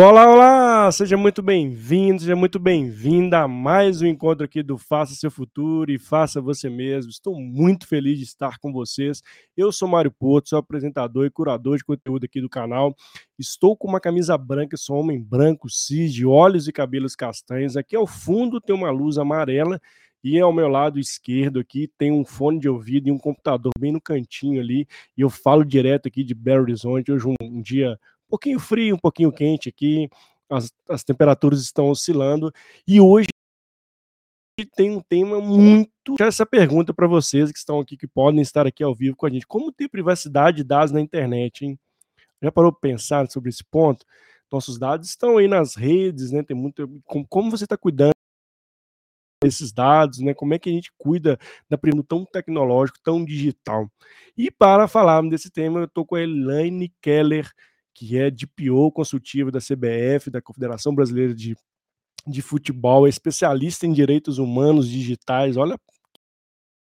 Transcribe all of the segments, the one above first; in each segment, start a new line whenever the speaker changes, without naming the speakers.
Olá, olá! Seja muito bem-vindo, seja muito bem-vinda a mais um encontro aqui do Faça Seu Futuro e Faça Você Mesmo. Estou muito feliz de estar com vocês. Eu sou Mário Porto, sou apresentador e curador de conteúdo aqui do canal. Estou com uma camisa branca, sou homem branco, cis, de olhos e cabelos castanhos. Aqui ao fundo tem uma luz amarela e ao meu lado esquerdo aqui tem um fone de ouvido e um computador bem no cantinho ali. E eu falo direto aqui de Belo Horizonte. Hoje um, um dia um pouquinho frio, um pouquinho quente aqui, as, as temperaturas estão oscilando, e hoje tem um tema muito. Essa pergunta para vocês que estão aqui, que podem estar aqui ao vivo com a gente: como ter privacidade de dados na internet, hein? Já parou para pensar sobre esse ponto? Nossos dados estão aí nas redes, né? Tem muito. Como, você está cuidando desses dados, né? Como é que a gente cuida da primo tão tecnológico, tão digital? E para falar desse tema, eu estou com a Elaine Keller, que é DPO consultiva da CBF, da Confederação Brasileira de, de Futebol, é especialista em direitos humanos digitais. Olha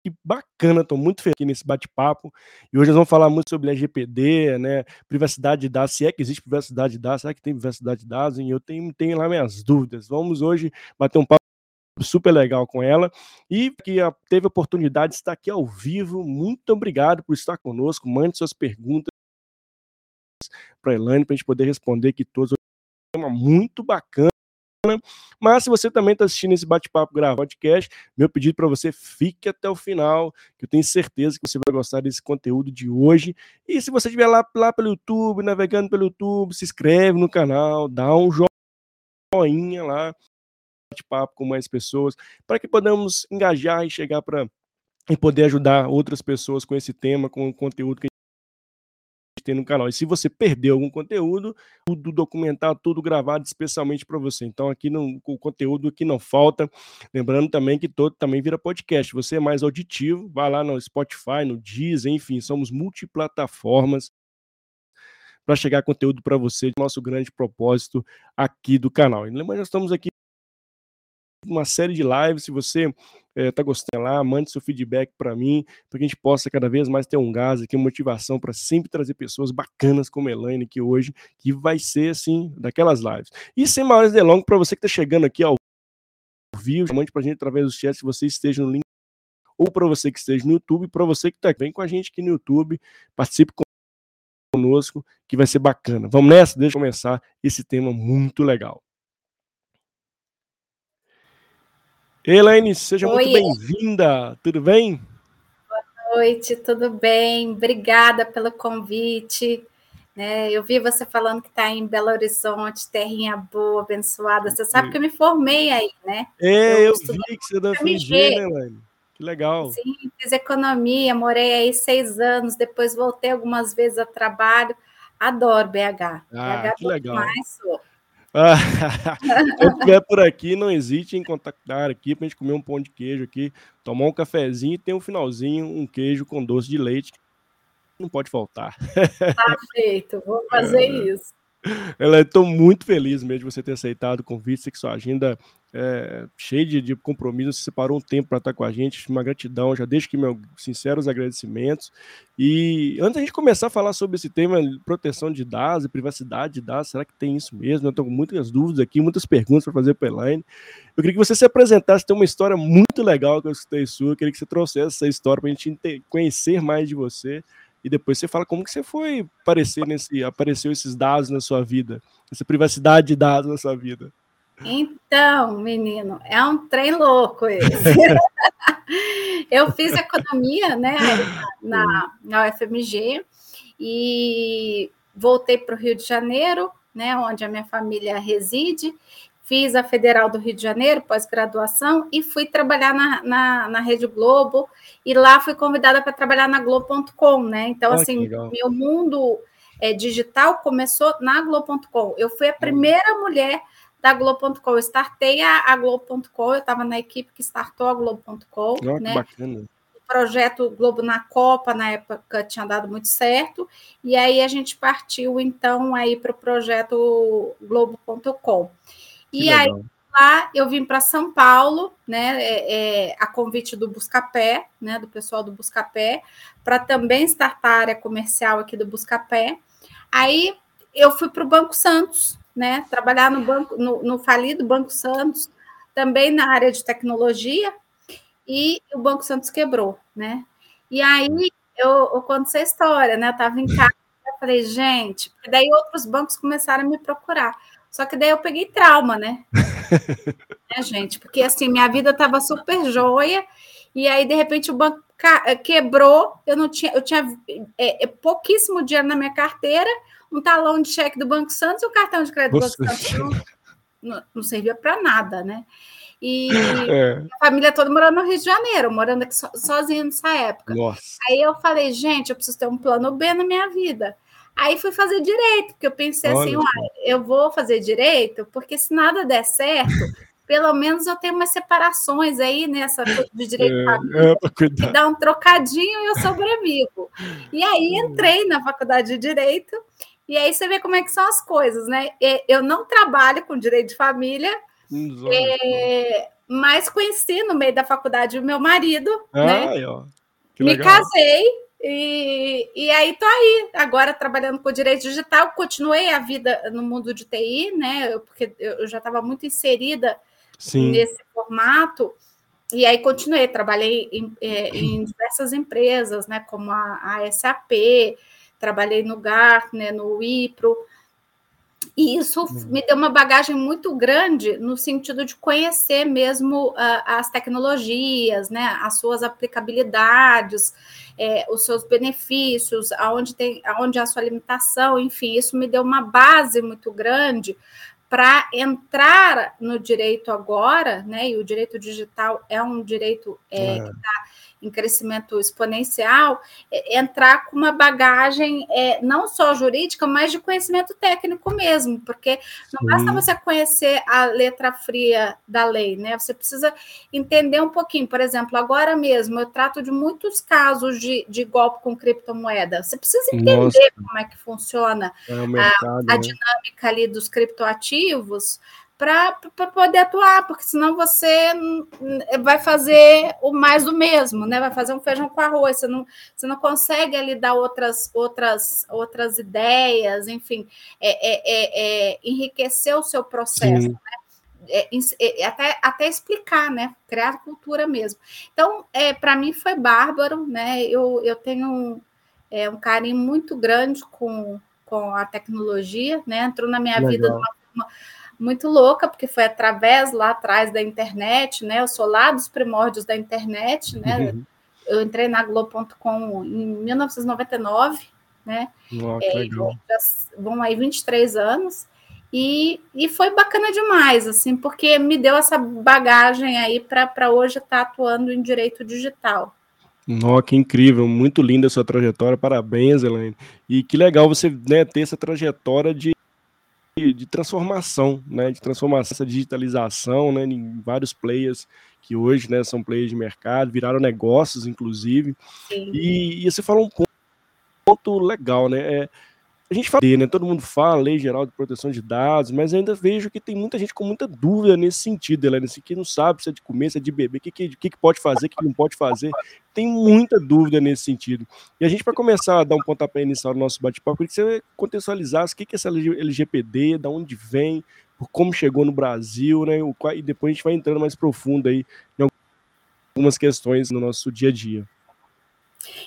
que bacana, estou muito feliz nesse bate-papo. E hoje nós vamos falar muito sobre LGPD, né, privacidade de dados, se é que existe privacidade de dados, será que tem privacidade de dados? E eu tenho, tenho lá minhas dúvidas. Vamos hoje bater um papo super legal com ela e que teve a oportunidade de estar aqui ao vivo. Muito obrigado por estar conosco. Mande suas perguntas para a Elaine, para a gente poder responder aqui todos. É um tema muito bacana. Mas se você também está assistindo esse bate-papo gravado podcast, meu pedido para você fique até o final, que eu tenho certeza que você vai gostar desse conteúdo de hoje. E se você estiver lá, lá pelo YouTube, navegando pelo YouTube, se inscreve no canal, dá um joinha lá, bate-papo com mais pessoas, para que podamos engajar e chegar para e poder ajudar outras pessoas com esse tema, com o conteúdo que tem no canal. E se você perdeu algum conteúdo, tudo documentado, tudo gravado especialmente para você. Então aqui no, o conteúdo que não falta. Lembrando também que todo também vira podcast. Você é mais auditivo, vai lá no Spotify, no Deezer, enfim, somos multiplataformas para chegar conteúdo para você, nosso grande propósito aqui do canal. E lembrando, nós estamos aqui uma série de lives. Se você está eh, gostando lá, mande seu feedback para mim, para que a gente possa cada vez mais ter um gás aqui, uma motivação para sempre trazer pessoas bacanas como a Elaine aqui hoje, que vai ser assim, daquelas lives. E sem maiores delongas, para você que está chegando aqui ao vivo, mande para a gente através do chat se você esteja no link, ou para você que esteja no YouTube, para você que está bem com a gente aqui no YouTube, participe conosco, que vai ser bacana. Vamos nessa? Deixa eu começar esse tema muito legal. Elaine, seja Oi. muito bem-vinda. Tudo bem?
Boa noite, tudo bem? Obrigada pelo convite. Né, eu vi você falando que está em Belo Horizonte, terrinha boa, abençoada. Você sabe que eu me formei aí, né?
É, eu, eu vi que você da FG, né, Elaine? Que legal.
Sim, fiz economia, morei aí seis anos, depois voltei algumas vezes a trabalho. Adoro BH.
Ah, BH que legal. Mais, sou. Quando estiver por aqui, não hesite em contactar aqui para a gente comer um pão de queijo aqui, tomar um cafezinho e ter um finalzinho, um queijo com doce de leite. Não pode faltar.
Tá feito, vou fazer é. isso.
Ela estou muito feliz mesmo de você ter aceitado o convite, que sua agenda é cheia de, de compromissos, você separou um tempo para estar com a gente, uma gratidão, já deixo aqui meus sinceros agradecimentos. E antes da gente começar a falar sobre esse tema, proteção de dados e privacidade de dados, será que tem isso mesmo? Eu estou com muitas dúvidas aqui, muitas perguntas para fazer para a Elaine. Eu queria que você se apresentasse, tem uma história muito legal que eu escutei sua, eu queria que você trouxesse essa história para a gente conhecer mais de você e depois você fala como que você foi aparecer nesse, apareceu esses dados na sua vida, essa privacidade de dados na sua vida.
Então, menino, é um trem louco esse. eu fiz economia, né, na, na UFMG e voltei para o Rio de Janeiro, né, onde a minha família reside, fiz a Federal do Rio de Janeiro, pós-graduação, e fui trabalhar na, na, na, Rede Globo, e lá fui convidada para trabalhar na Globo.com, né? Então, ah, assim, meu mundo é, digital começou na Globo.com. Eu fui a primeira mulher da Globo.com. Eu startei a, a Globo.com, eu estava na equipe que startou a Globo.com, oh, né? Bacana. O projeto Globo na Copa, na época, tinha dado muito certo, e aí a gente partiu, então, aí para o projeto Globo.com. E aí lá eu vim para São Paulo, né, é, é, a convite do Buscapé, né, do pessoal do Buscapé, para também startar a área comercial aqui do Buscapé. Aí eu fui para o Banco Santos, né? Trabalhar no banco, no, no falido Banco Santos, também na área de tecnologia, e o Banco Santos quebrou, né? E aí eu, eu conto essa história, né? Eu estava em casa, falei, gente, daí outros bancos começaram a me procurar. Só que daí eu peguei trauma, né? né, gente? Porque assim, minha vida estava super joia, e aí, de repente, o banco quebrou, eu não tinha, eu tinha é, pouquíssimo dinheiro na minha carteira, um talão de cheque do Banco Santos e um cartão de crédito Você... do Banco Santos. Não, não servia para nada, né? E é. a família toda morando no Rio de Janeiro, morando aqui so, sozinha nessa época. Nossa. Aí eu falei, gente, eu preciso ter um plano B na minha vida. Aí fui fazer direito, porque eu pensei assim, Olha. assim, eu vou fazer direito, porque se nada der certo, pelo menos eu tenho umas separações aí nessa de direito é, família, é, que dá um trocadinho e eu sobrevivo. E aí entrei na faculdade de direito, e aí você vê como é que são as coisas, né? Eu não trabalho com direito de família, é, mas conheci no meio da faculdade o meu marido, ah, né? Ó, Me casei e, e aí tô aí, agora trabalhando com direito digital, continuei a vida no mundo de TI, né? Porque eu já estava muito inserida Sim. nesse formato. E aí continuei, trabalhei em, é, em diversas empresas, né? Como a, a SAP, trabalhei no Gartner, no Wipro, e isso uhum. me deu uma bagagem muito grande no sentido de conhecer mesmo uh, as tecnologias, né, as suas aplicabilidades, é, os seus benefícios, aonde tem, aonde a sua limitação, enfim, isso me deu uma base muito grande para entrar no direito agora, né? E o direito digital é um direito é, é. que está em crescimento exponencial, é, entrar com uma bagagem é, não só jurídica, mas de conhecimento técnico mesmo, porque não Sim. basta você conhecer a letra fria da lei, né? Você precisa entender um pouquinho. Por exemplo, agora mesmo eu trato de muitos casos de, de golpe com criptomoeda. Você precisa entender Nossa. como é que funciona é mercado, a, a né? dinâmica ali dos criptoativos para poder atuar, porque senão você vai fazer o mais do mesmo, né? Vai fazer um feijão com arroz, você não, você não consegue ali dar outras, outras, outras ideias, enfim, é, é, é, é enriquecer o seu processo, né? É, é, até, até explicar, né? Criar cultura mesmo. Então, é, para mim foi bárbaro, né? Eu, eu tenho um, um carinho muito grande com, com a tecnologia, né? Entrou na minha Legal. vida de uma forma muito louca, porque foi através lá atrás da internet, né? Eu sou lá dos primórdios da internet, né? Uhum. Eu entrei na Globo.com em 1999, né? Oh, é, vão aí 23 anos. E, e foi bacana demais, assim, porque me deu essa bagagem aí para hoje estar tá atuando em direito digital.
Nossa, que incrível, muito linda a sua trajetória, parabéns, Elaine. E que legal você né, ter essa trajetória de de transformação, né, de transformação, essa digitalização, né, em vários players que hoje, né, são players de mercado, viraram negócios, inclusive. E, e, você falou um ponto, ponto legal, né, é, a gente fala, né? Todo mundo fala, lei geral de proteção de dados, mas ainda vejo que tem muita gente com muita dúvida nesse sentido, Helena, assim, que não sabe se é de comer, se é de beber, o que, que, que, pode fazer, o que não pode fazer. Tem muita dúvida nesse sentido. E a gente, para começar a dar um pontapé inicial no nosso bate-papo, queria que você contextualizasse o que, que é essa LGPD, da onde vem, como chegou no Brasil, né? E depois a gente vai entrando mais profundo aí em algumas questões no nosso dia a dia.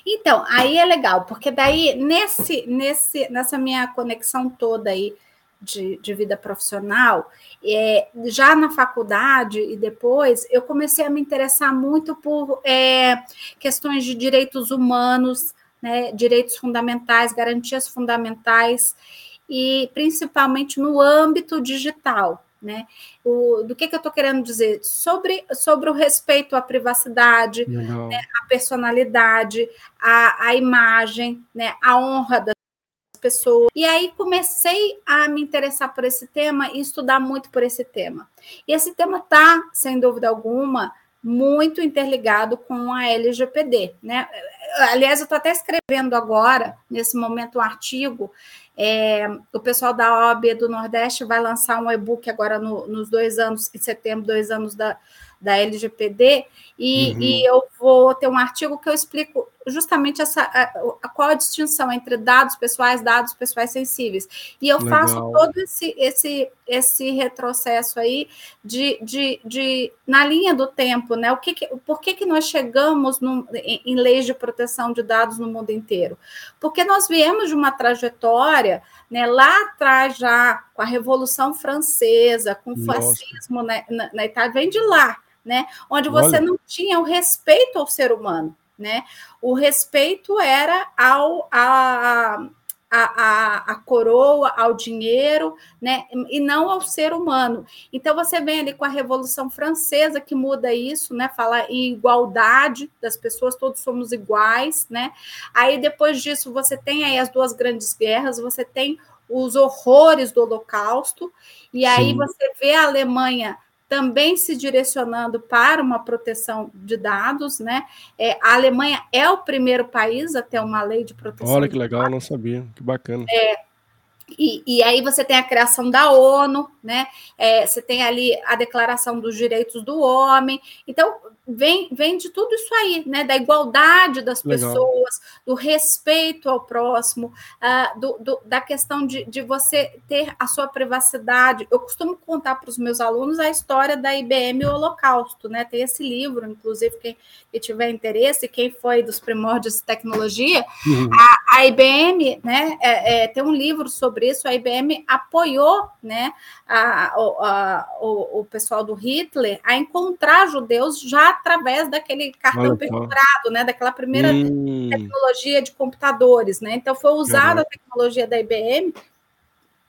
Então, aí é legal, porque daí, nesse, nesse, nessa minha conexão toda aí de, de vida profissional, é, já na faculdade e depois, eu comecei a me interessar muito por é, questões de direitos humanos, né, direitos fundamentais, garantias fundamentais, e principalmente no âmbito digital. Né? O, do que, que eu estou querendo dizer? Sobre, sobre o respeito à privacidade, né, à personalidade, à, à imagem, né, à honra das pessoas. E aí comecei a me interessar por esse tema e estudar muito por esse tema. E esse tema está, sem dúvida alguma, muito interligado com a LGPD. Né? Aliás, eu estou até escrevendo agora, nesse momento, um artigo é, o pessoal da OAB do Nordeste vai lançar um e-book agora no, nos dois anos, em setembro, dois anos da, da LGPD, e, uhum. e, eu vou ter um artigo que eu explico justamente essa, a, a, qual a distinção entre dados pessoais, dados pessoais sensíveis. E eu Legal. faço todo esse, esse, esse retrocesso aí de, de, de, na linha do tempo, né? O que, que por que, que nós chegamos no, em, em leis de proteção de dados no mundo inteiro? Porque nós viemos de uma trajetória né, lá atrás já, com a Revolução Francesa, com o fascismo na, na, na, Itália, vem de lá, né? Onde você Olha. não tinha o respeito ao ser humano, né? O respeito era ao, a, a, coroa, ao dinheiro, né? E não ao ser humano. Então você vem ali com a Revolução Francesa que muda isso, né? Fala em igualdade das pessoas, todos somos iguais, né? Aí depois disso você tem aí as duas grandes guerras, você tem os horrores do Holocausto, e aí Sim. você vê a Alemanha também se direcionando para uma proteção de dados, né? É, a Alemanha é o primeiro país a ter uma lei de proteção.
Olha que legal, dados. não sabia, que bacana.
É, e, e, aí você tem a criação da ONU, né? É, você tem ali a Declaração dos Direitos do Homem. Então, vem, vem de tudo isso aí, né? Da igualdade das Legal. pessoas, do respeito ao próximo, uh, do, do, da questão de, de você ter a sua privacidade. Eu costumo contar para os meus alunos a história da IBM e o Holocausto, né? Tem esse livro, inclusive, quem, quem tiver interesse, quem foi dos primórdios de tecnologia, uhum. a, a, IBM, né? É, é, tem um livro sobre isso, a IBM apoiou, né? A, a, o, o pessoal do Hitler a encontrar judeus já através daquele cartão perfurado, né? Daquela primeira hum. tecnologia de computadores, né? Então foi usada uhum. a tecnologia da IBM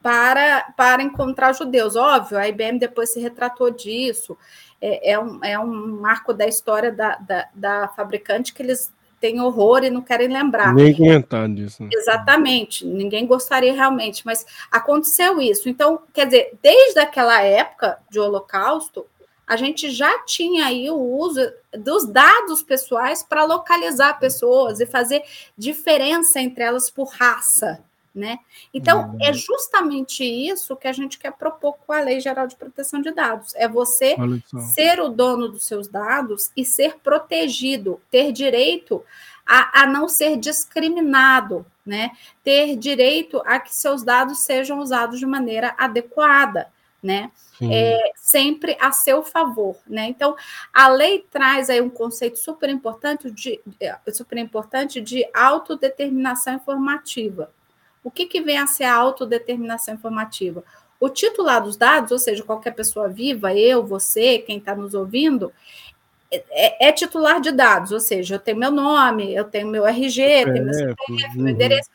para, para encontrar judeus. Óbvio, a IBM depois se retratou disso. É, é, um, é um marco da história da, da, da fabricante que eles têm horror e não querem lembrar.
Nem comentar disso. Né?
Exatamente, ninguém gostaria realmente, mas aconteceu isso. Então, quer dizer, desde aquela época de Holocausto, a gente já tinha aí o uso dos dados pessoais para localizar pessoas e fazer diferença entre elas por raça, né? Então, uhum. é justamente isso que a gente quer propor com a Lei Geral de Proteção de Dados. É você ser o dono dos seus dados e ser protegido, ter direito a, a não ser discriminado, né? Ter direito a que seus dados sejam usados de maneira adequada né? É, sempre a seu favor, né? Então, a lei traz aí um conceito super importante de, é, super importante de autodeterminação informativa. O que, que vem a ser a autodeterminação informativa? O titular dos dados, ou seja, qualquer pessoa viva, eu, você, quem está nos ouvindo, é, é, titular de dados, ou seja, eu tenho meu nome, eu tenho meu RG, é, tenho meu CPF, uhum. meu endereço.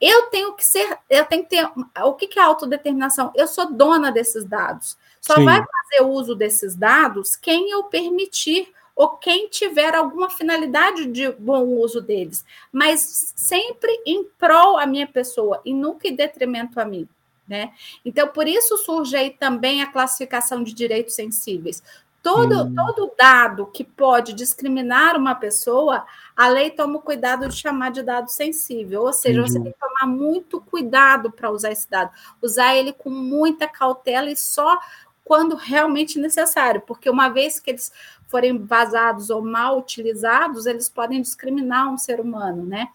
Eu tenho que ser, eu tenho que ter. O que é autodeterminação? Eu sou dona desses dados. Só Sim. vai fazer uso desses dados quem eu permitir ou quem tiver alguma finalidade de bom uso deles, mas sempre em prol a minha pessoa e nunca em detrimento a mim. Né? Então, por isso surge aí também a classificação de direitos sensíveis. Todo, hum. todo dado que pode discriminar uma pessoa, a lei toma o cuidado de chamar de dado sensível. Ou seja, Entendi. você tem que tomar muito cuidado para usar esse dado, usar ele com muita cautela e só quando realmente necessário, porque uma vez que eles forem vazados ou mal utilizados, eles podem discriminar um ser humano, né?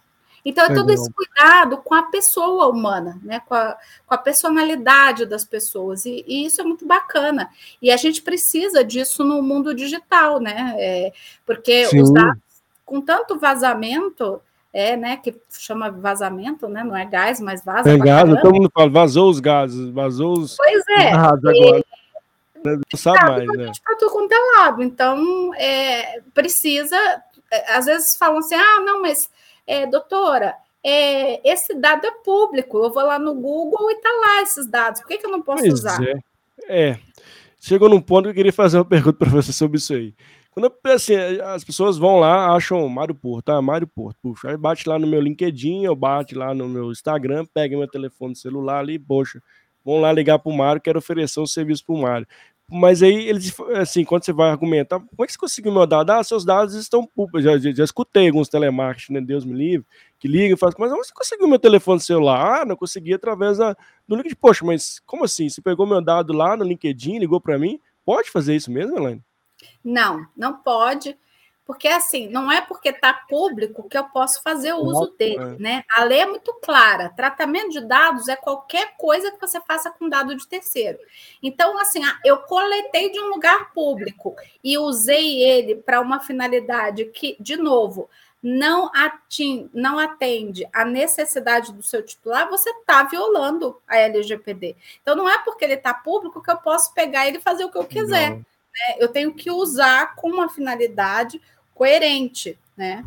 Então, é todo esse cuidado com a pessoa humana, né? com, a, com a personalidade das pessoas, e, e, isso é muito bacana. E a gente precisa disso no mundo digital, né? É, porque Sim. os dados, com tanto vazamento, é, né, que chama vazamento, né, não é gás, mas vaza.
É gás, todo mundo fala, vazou os gases, vazou os.
Pois é. agora. Não sabe mais, né? Para tudo quanto é lado. Então, é, precisa. É, às vezes falam assim, ah, não, mas é, doutora, é, esse dado é público, eu vou lá no Google e tá lá esses dados, por que, que eu não posso pois usar?
É. é. chegou num ponto que eu queria fazer uma pergunta para você sobre isso aí. Quando eu, assim, as pessoas vão lá, acham Mário Porto, tá? Mário Porto, puxa, aí bate lá no meu LinkedIn, eu bate lá no meu Instagram, pega meu telefone celular ali, poxa, vão lá ligar para o Mário, quero oferecer um serviço para o Mário. Mas aí eles, assim, quando você vai argumentar, como é que você conseguiu meu dado? Ah, seus dados estão públicos. Já, já, já, escutei alguns telemarketing, né? Deus me livre, que ligam e falam, mas você conseguiu meu telefone celular? Ah, não consegui através da, do LinkedIn. Poxa, mas como assim? Você pegou meu dado lá no LinkedIn, ligou para mim? Pode fazer isso mesmo, Elaine?
Não, não pode. Porque, assim, não é porque está público que eu posso fazer o uso dele, né? A lei é muito clara. Tratamento de dados é qualquer coisa que você faça com dado de terceiro. Então, assim, eu coletei de um lugar público e usei ele para uma finalidade que, de novo, não, ating, não atende à necessidade do seu titular, você está violando a LGPD. Então, não é porque ele está público que eu posso pegar ele e fazer o que eu quiser. Né? Eu tenho que usar com uma finalidade coerente, né?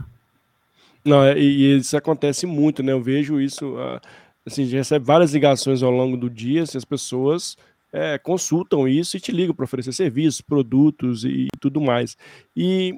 Não, é, e isso acontece muito, né? Eu vejo isso, ah, assim, a gente recebe várias ligações ao longo do dia, assim, as pessoas é, consultam isso e te ligam para oferecer serviços, produtos e tudo mais. E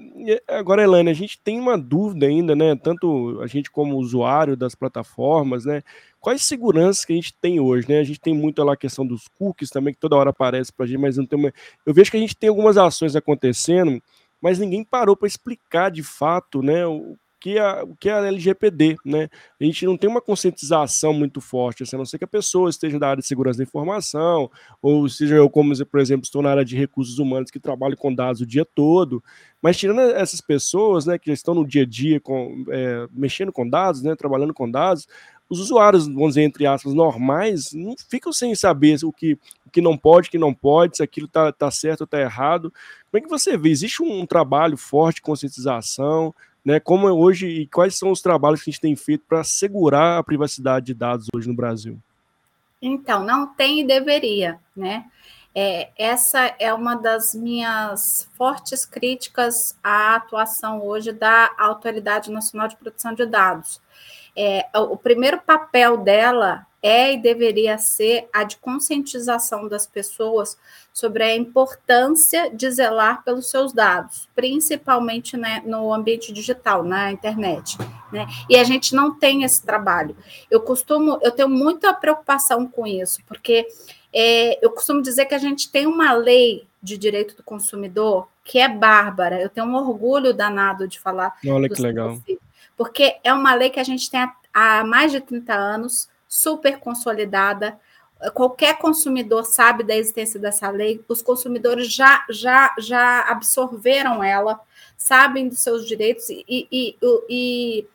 agora, Elaine, a gente tem uma dúvida ainda, né? Tanto a gente como usuário das plataformas, né? Quais seguranças que a gente tem hoje, né? A gente tem muito lá a questão dos cookies também, que toda hora aparece para a gente, mas não tem uma... Eu vejo que a gente tem algumas ações acontecendo mas ninguém parou para explicar de fato né, o, que a, o que é a LGPD, né? A gente não tem uma conscientização muito forte, assim, a não ser que a pessoa esteja na área de segurança da informação, ou seja eu, como, por exemplo, estou na área de recursos humanos que trabalho com dados o dia todo, mas tirando essas pessoas, né, que estão no dia a dia com, é, mexendo com dados, né, trabalhando com dados, os usuários, vamos dizer, entre aspas, normais, não ficam sem saber o que, o que não pode, o que não pode, se aquilo está tá certo ou está errado. Como é que você vê? Existe um, um trabalho forte de conscientização? Né, como é hoje e quais são os trabalhos que a gente tem feito para segurar a privacidade de dados hoje no Brasil?
Então, não tem e deveria, né? É, essa é uma das minhas fortes críticas à atuação hoje da Autoridade Nacional de Proteção de Dados. É, o primeiro papel dela é e deveria ser a de conscientização das pessoas sobre a importância de zelar pelos seus dados, principalmente né, no ambiente digital, na internet. Né? E a gente não tem esse trabalho. Eu costumo, eu tenho muita preocupação com isso, porque é, eu costumo dizer que a gente tem uma lei de direito do consumidor que é bárbara. Eu tenho um orgulho danado de falar.
Olha que legal.
Porque é uma lei que a gente tem há, mais de 30 anos super consolidada. Qualquer consumidor sabe da existência dessa lei, os consumidores já, já, já absorveram ela, sabem dos seus direitos e, e, e, e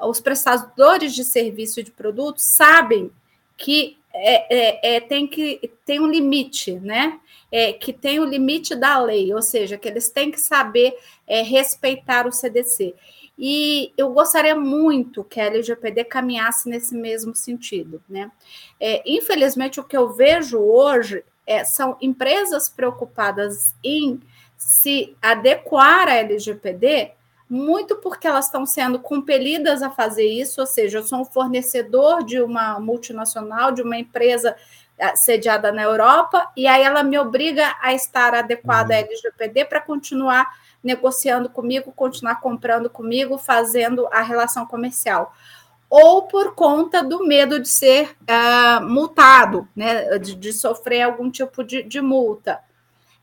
os prestadores de serviço e de produtos sabem que é, é, é, tem que tem um limite, né? É, que tem o limite da lei, ou seja, que eles têm que saber é, respeitar o CDC. E eu gostaria muito que a LGPD caminhasse nesse mesmo sentido. Né? É, infelizmente, o que eu vejo hoje é, são empresas preocupadas em se adequar à LGPD, muito porque elas estão sendo compelidas a fazer isso, ou seja, eu sou um fornecedor de uma multinacional, de uma empresa é, sediada na Europa, e aí ela me obriga a estar adequada à uhum. LGPD para continuar negociando comigo, continuar comprando comigo, fazendo a relação comercial. Ou por conta do medo de ser uh, multado, né, de, de, sofrer algum tipo de, de multa.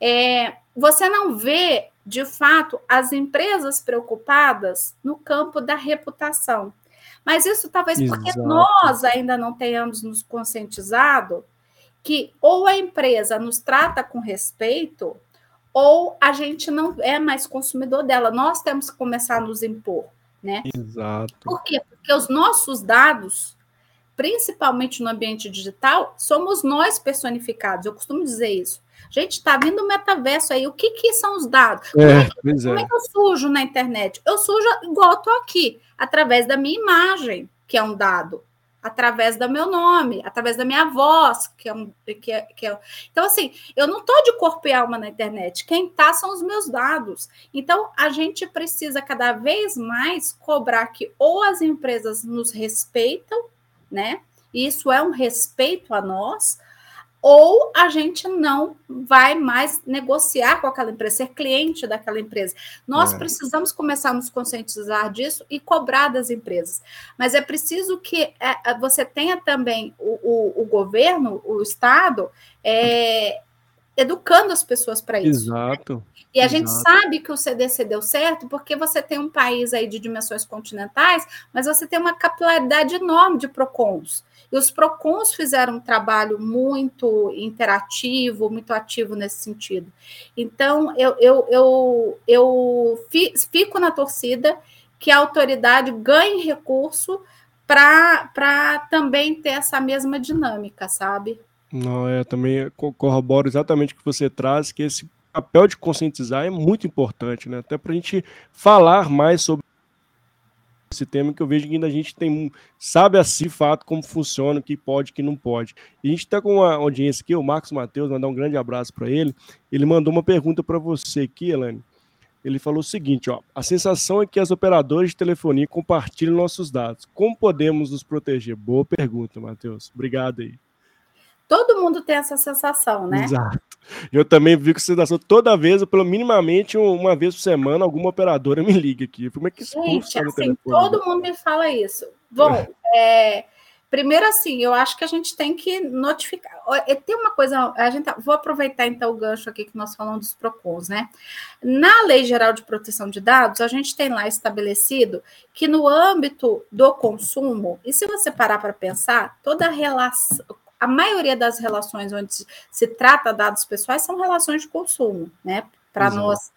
É, você não vê, de fato, as empresas preocupadas no campo da reputação. Mas isso talvez Exato. porque nós ainda não tenhamos nos conscientizado que ou a empresa nos trata com respeito, ou a gente não é mais consumidor dela. Nós temos que começar a nos impor, né?
Exato.
Por quê? Porque os nossos dados, principalmente no ambiente digital, somos nós personificados. Eu costumo dizer isso. Gente, está vindo o metaverso aí. O que, que são os dados? Como, é, é, que, como é. é que eu sujo na internet? Eu sujo igual estou aqui, através da minha imagem, que é um dado através do meu nome, através da minha voz, que é um. Que é, que é... Então, assim, eu não estou de corpo e alma na internet. Quem está são os meus dados. Então, a gente precisa cada vez mais cobrar que ou as empresas nos respeitam, né? Isso é um respeito a nós, ou a gente não vai mais negociar com aquela empresa, ser cliente daquela empresa. Nós é. precisamos começar a nos conscientizar disso e cobrar das empresas. Mas é preciso que é, é você tenha também o, o, o governo, o Estado, é, educando as pessoas para isso.
Exato. Né?
E a Exato. gente sabe que o CDC deu certo porque você tem um país aí de dimensões continentais, mas você tem uma capilaridade enorme de PROCONs. E os PROCONs fizeram um trabalho muito interativo, muito ativo nesse sentido. Então, eu, eu, eu, eu fico na torcida que a autoridade ganhe recurso para também ter essa mesma dinâmica, sabe?
Não, é, também corroboro exatamente o que você traz, que esse papel de conscientizar é muito importante, né? Até para a gente falar mais sobre esse tema que eu vejo que ainda a gente tem sabe assim fato como funciona, o que pode, o que não pode. E a gente está com uma audiência aqui, o Marcos Matheus, mandar um grande abraço para ele. Ele mandou uma pergunta para você aqui, Elane. Ele falou o seguinte, ó: a sensação é que as operadoras de telefonia compartilham nossos dados. Como podemos nos proteger? Boa pergunta, Matheus. Obrigado aí.
Todo mundo tem essa sensação, né?
Exato. Eu também vi com sensação toda vez, pelo minimamente uma vez por semana, alguma operadora me liga aqui. Como é que isso
Gente, assim, todo mundo me fala isso. Bom, é, primeiro assim, eu acho que a gente tem que notificar. Tem uma coisa, a gente vou aproveitar então o gancho aqui que nós falamos dos PROCONs, né? Na Lei Geral de Proteção de Dados, a gente tem lá estabelecido que no âmbito do consumo, e se você parar para pensar, toda a relação a maioria das relações onde se trata dados pessoais são relações de consumo, né? Para nós,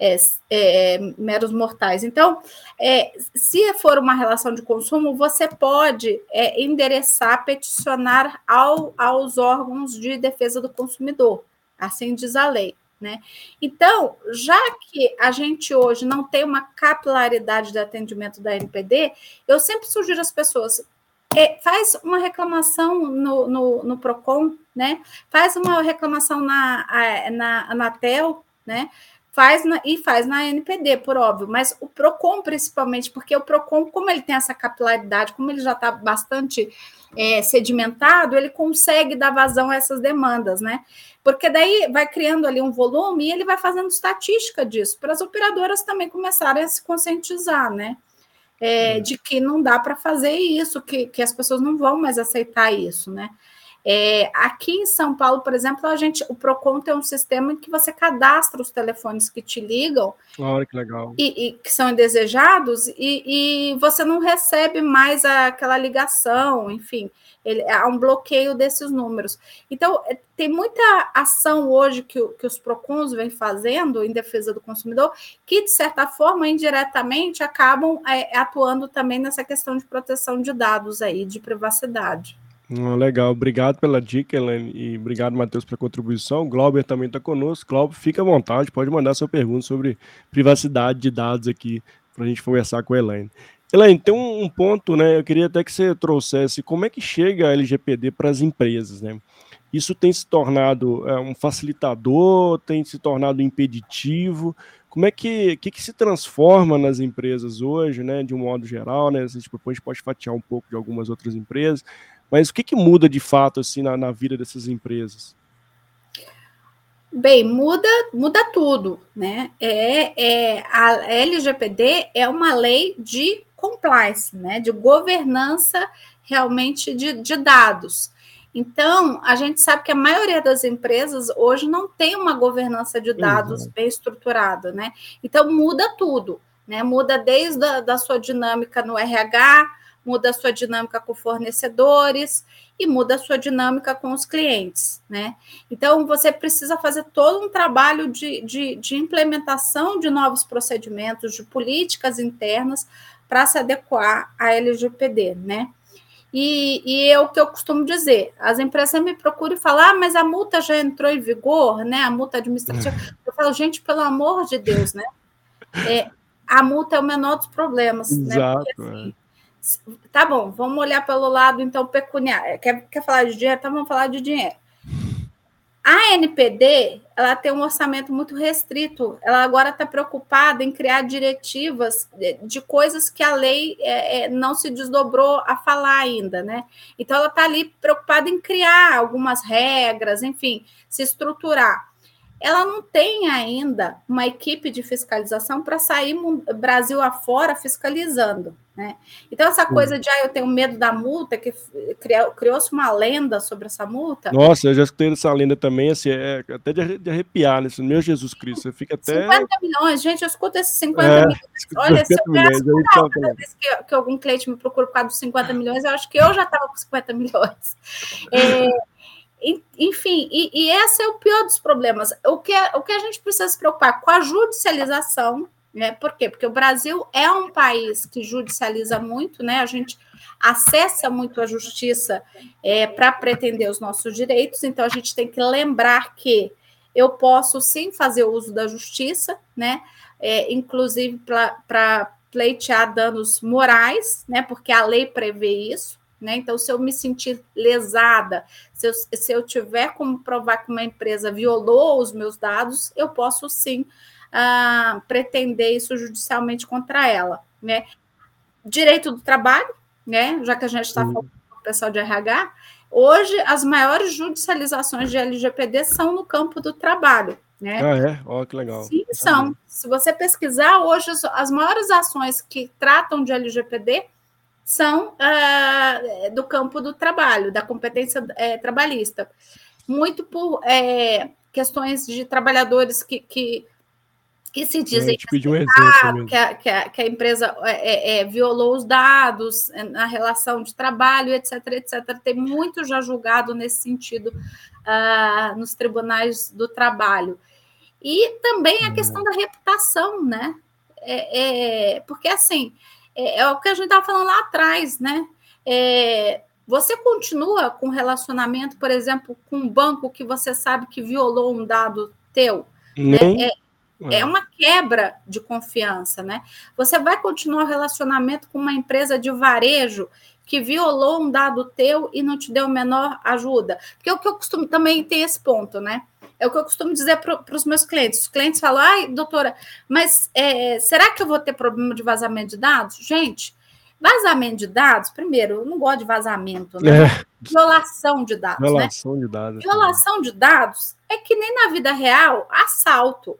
é, é, meros mortais. Então, é, se for uma relação de consumo, você pode é, endereçar, peticionar ao, aos órgãos de defesa do consumidor. Assim diz a lei. Né? Então, já que a gente hoje não tem uma capilaridade de atendimento da NPD, eu sempre sugiro às pessoas é, faz uma reclamação no, no, no, PROCON, né? Faz uma reclamação na, na Anatel, né? Faz na, e faz na NPD, por óbvio, mas o PROCON principalmente, porque o PROCON, como ele tem essa capilaridade, como ele já está bastante é, sedimentado, ele consegue dar vazão a essas demandas, né? Porque daí vai criando ali um volume e ele vai fazendo estatística disso, para as operadoras também começarem a se conscientizar, né? É, de que não dá para fazer isso, que, que as pessoas não vão mais aceitar isso, né? É, aqui em São Paulo, por exemplo, a gente, o Procon tem um sistema em que você cadastra os telefones que te ligam.
Olha que legal.
E, e que são indesejados, e, e, você não recebe mais aquela ligação, enfim ele, há um bloqueio desses números. Então, é, tem muita ação hoje que, que os PROCONs vêm fazendo em defesa do consumidor, que, de certa forma, indiretamente, acabam é, atuando também nessa questão de proteção de dados aí, de privacidade.
Legal, obrigado pela dica, Elaine, e obrigado, Matheus, pela contribuição. O Glauber também está conosco. Glauber, fica à vontade, pode mandar sua pergunta sobre privacidade de dados aqui para a gente conversar com a Elaine. Elaine, tem um, um, ponto, né? Eu queria até que você trouxesse como é que chega a LGPD para as empresas, né? Isso tem se tornado é, um facilitador, tem se tornado impeditivo. Como é que, que, que se transforma nas empresas hoje, né? De um modo geral, né? A gente, depois a gente pode fatiar um pouco de algumas outras empresas, mas o que, que muda de fato assim na, na vida dessas empresas?
Bem, muda, muda tudo, né? É, é, a LGPD é uma lei de compliance, né, de governança realmente de, de dados. Então, a gente sabe que a maioria das empresas hoje não tem uma governança de dados uhum. bem estruturada, né? Então, muda tudo, né? Muda desde a da sua dinâmica no RH, muda a sua dinâmica com fornecedores e muda a sua dinâmica com os clientes, né? Então, você precisa fazer todo um trabalho de, de, de implementação de novos procedimentos, de políticas internas para se adequar à LGPD, né? E, e, é o que eu costumo dizer: as empresas me procuram e falam, ah, mas a multa já entrou em vigor, né? A multa administrativa. Eu falo, gente, pelo amor de Deus, né? É, a multa é o menor dos problemas,
né? Exato, né? Porque, assim,
é. Tá bom, vamos olhar pelo lado, então, pecuniário. Quer, quer falar de dinheiro? Então vamos falar de dinheiro. A NPD ela tem um orçamento muito restrito. Ela agora está preocupada em criar diretivas de, coisas que a lei é, é, não se desdobrou a falar ainda, né? Então ela está ali preocupada em criar algumas regras, enfim, se estruturar. Ela não tem ainda uma equipe de fiscalização para sair Brasil afora fiscalizando. Né? Então, essa coisa de ah, eu tenho medo da multa, que criou-se uma lenda sobre essa multa.
Nossa, eu já escutei essa lenda também, assim, é até de arrepiar nesse meu Jesus Cristo. Você fica até.
50 milhões, gente, eu escuto esses 50 é, milhões. Olha, se eu milhões, eu cada vez que, que, algum cliente me procura por causa dos 50 milhões, eu acho que eu já estava com 50 milhões. É, enfim, e, e, esse é o pior dos problemas. O que, o que a gente precisa se preocupar com a judicialização, né? Por quê? Porque o Brasil é um país que judicializa muito, né? A gente acessa muito a justiça é, para pretender os nossos direitos, então a gente tem que lembrar que eu posso sim fazer uso da justiça, né? É, inclusive para pleitear danos morais, né? Porque a lei prevê isso. Né? Então, se eu me sentir lesada, se eu, se eu tiver como provar que uma empresa violou os meus dados, eu posso sim ah, pretender isso judicialmente contra ela. Né? Direito do trabalho, né? já que a gente está falando com o pessoal de RH, hoje as maiores judicializações de LGPD são no campo do trabalho. Né?
Ah, é? Ó, oh, que legal.
Sim, são. Se você pesquisar, hoje as maiores ações que tratam de LGPD são uh, do campo do trabalho, da competência é, trabalhista. Muito por é, questões de trabalhadores que, que, que se dizem
um exemplo
que, a, que, a, que, a, empresa é, violou os dados na relação de trabalho, etc, etc. Tem muito já julgado nesse sentido uh, nos tribunais do trabalho. E também a questão da reputação, né? É, é, porque assim, é, é o que a gente estava falando lá atrás, né? É, você continua com relacionamento, por exemplo, com um banco que você sabe que violou um dado teu? Né? É, é, uma quebra de confiança, né? Você vai continuar o relacionamento com uma empresa de varejo que violou um dado teu e não te deu menor ajuda? Porque o que eu costumo também ter esse ponto, né? É o que eu costumo dizer para os meus clientes. Os clientes falam, ai, doutora, mas é, será que eu vou ter problema de vazamento de dados? Gente, vazamento de dados, primeiro, eu não gosto de vazamento, né? É. Violação de dados.
Né? Violação
né?
de dados.
Violação de dados é que nem na vida real, assalto.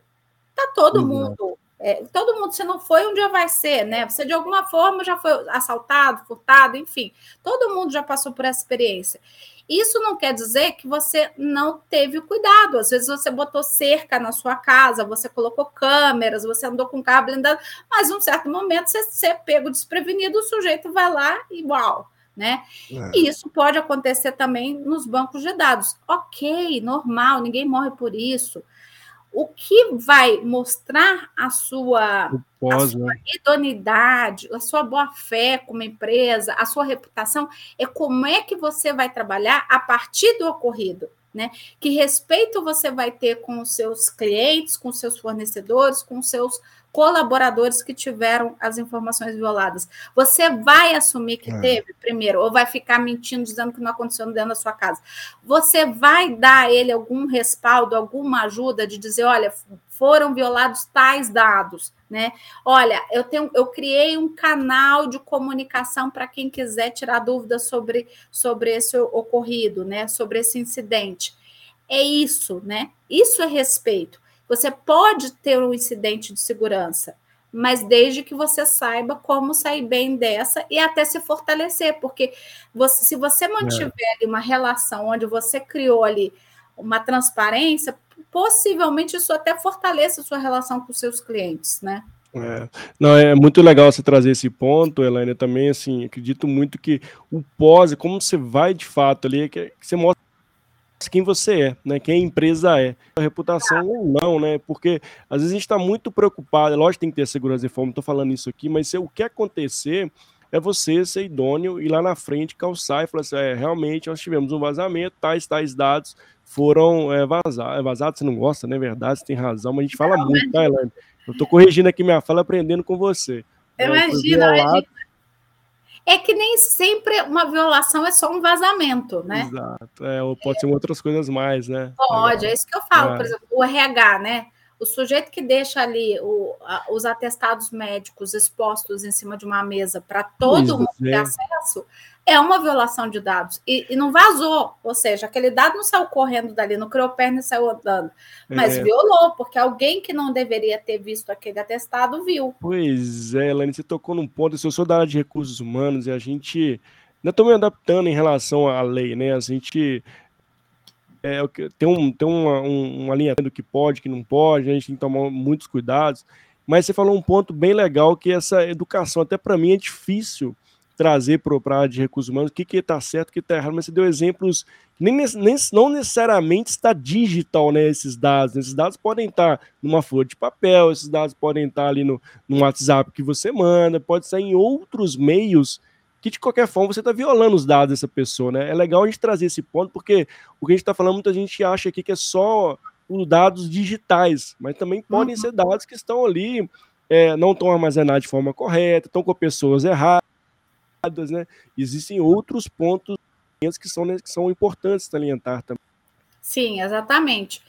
Tá todo Exato. mundo. É, todo mundo, se não foi, um dia vai ser, né? Você de alguma forma já foi assaltado, furtado, enfim. Todo mundo já passou por essa experiência. Isso não quer dizer que você não teve cuidado. Às vezes você botou cerca na sua casa, você colocou câmeras, você andou com carro blindado, mas em um certo momento você, você é pego desprevenido, o sujeito vai lá e uau. Né? É. E isso pode acontecer também nos bancos de dados. Ok, normal, ninguém morre por isso o que vai mostrar a sua, pós, a sua né? idoneidade, a sua boa-fé como empresa, a sua reputação, é como é que você vai trabalhar a partir do ocorrido. Né? Que respeito você vai ter com os seus clientes, com os seus fornecedores, com os seus colaboradores que tiveram as informações violadas. Você vai assumir que é. teve, primeiro, ou vai ficar mentindo, dizendo que não aconteceu dentro da sua casa? Você vai dar a ele algum respaldo, alguma ajuda de dizer, olha, foram violados tais dados, né? Olha, eu tenho, eu criei um canal de comunicação para quem quiser tirar dúvidas sobre, sobre esse ocorrido, né? Sobre esse incidente. É isso, né? Isso é respeito. Você pode ter um incidente de segurança, mas desde que você saiba como sair bem dessa e até se fortalecer, porque você, se você mantiver é. uma relação onde você criou ali uma transparência, possivelmente isso até fortaleça a sua relação com seus clientes, né?
É. Não, é muito legal você trazer esse ponto, Helena, também, assim, acredito muito que o pós, como você vai de fato ali, é que você mostra quem você é, né? Quem a empresa é. A reputação ou não, né? Porque às vezes a gente está muito preocupado, lógico que tem que ter segurança de forma, estou falando isso aqui, mas se o que acontecer é você ser idôneo e lá na frente calçar e falar assim: é, realmente nós tivemos um vazamento, tais, tais dados foram é, vazados. É vazado, você não gosta, né? Verdade, você tem razão, mas a gente fala não, muito, tá, Elaine? Eu estou corrigindo aqui minha fala, aprendendo com você.
Imagina, né? imagina é que nem sempre uma violação é só um vazamento, né?
Exato. É, ou pode ser outras coisas mais, né?
Pode, é isso que eu falo. É. Por exemplo, o RH, né? O sujeito que deixa ali o, a, os atestados médicos expostos em cima de uma mesa para todo isso, mundo ter acesso, é uma violação de dados. E, e, não vazou, ou seja, aquele dado não saiu correndo dali, não criou perna e saiu andando, mas é. violou, porque alguém que não deveria ter visto aquele atestado viu.
Pois é, Elaine, você tocou num ponto, eu sou da área de recursos humanos e a gente ainda estou me adaptando em relação à lei, né? A gente é, tem, um, tem uma, um, uma linha do que pode, que não pode, a gente tem que tomar muitos cuidados. Mas você falou um ponto bem legal que essa educação, até para mim, é difícil trazer para a área de recursos humanos o que está certo, o que está errado, mas você deu exemplos nem, nem, não necessariamente está digital, né, esses dados. Esses dados podem estar numa folha de papel, esses dados podem estar ali no, no WhatsApp que você manda, pode ser em outros meios que de qualquer forma você está violando os dados dessa pessoa, né? É legal a gente trazer esse ponto, porque o que a gente está falando, muita gente acha aqui que é só os dados digitais, mas também podem uhum. ser dados que estão ali, é, não estão armazenados de forma correta, estão com pessoas erradas, né? Existem outros pontos que são, que são importantes salientar também.
Sim, exatamente.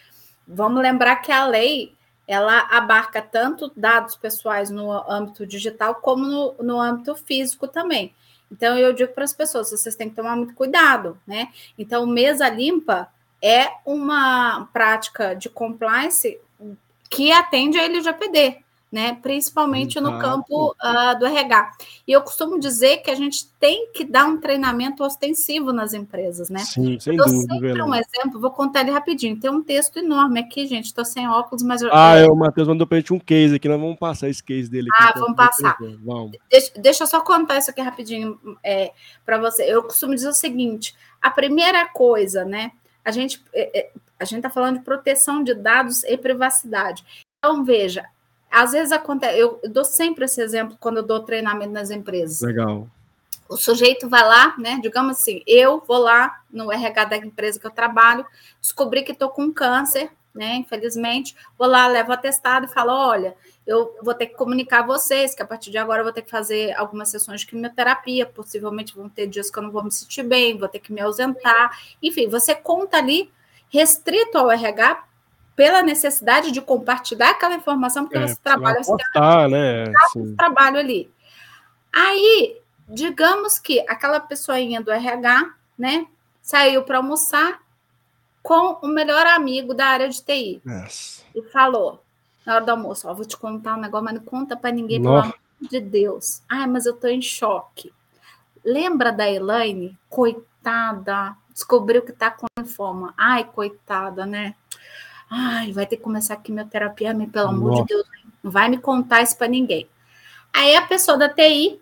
Vamos lembrar que a lei ela abarca tanto dados pessoais no âmbito digital como no, no âmbito físico também. Então, eu digo para as pessoas, vocês têm que tomar muito cuidado, né? Então, mesa limpa é uma prática de compliance que atende a LGPD né? Principalmente no campo uh, do RH. E eu costumo dizer que a gente tem que dar um treinamento ostensivo nas empresas, né?
Sim, sem eu dúvida.
Sempre um exemplo, vou contar ele rapidinho. Tem um texto enorme aqui, gente. Estou sem óculos, mas eu,
Ah, é, o Matheus mandou para gente um case aqui. Nós vamos passar esse case dele aqui.
Ah, então, vamos passar. Vamos. Deixa, deixa eu só contar isso aqui rapidinho é, para você. Eu costumo dizer o seguinte: a primeira coisa, né? A gente é, é a gente está falando de proteção de dados e privacidade. Então, veja, às vezes acontece, eu dou sempre esse exemplo quando eu dou treinamento nas empresas.
Legal.
O sujeito vai lá, né? Digamos assim, eu vou lá no RH da empresa que eu trabalho, descobri que estou com câncer, né? Infelizmente, vou lá, levo atestado e falo: olha, eu vou ter que comunicar a vocês que a partir de agora eu vou ter que fazer algumas sessões de quimioterapia, possivelmente vão ter dias que eu não vou me sentir bem, vou ter que me ausentar. Enfim, você conta ali restrito ao RH pela necessidade de compartilhar aquela informação, porque é, você trabalha, você
postar, né?
Sim. trabalho ali. Aí, digamos que aquela pessoinha do RH, né, saiu para almoçar com o melhor amigo da área de TI
yes.
e falou na hora do almoço, ó, vou te contar um negócio, mas não conta para ninguém, pelo amor de Deus. Ai, mas eu tô em choque. Lembra da Elaine? Coitada, descobriu que tá com linfoma. Ai, coitada, né? Ai, vai ter que começar a quimioterapia, pelo amor Nossa. de Deus, não vai me contar isso para ninguém. Aí a pessoa da TI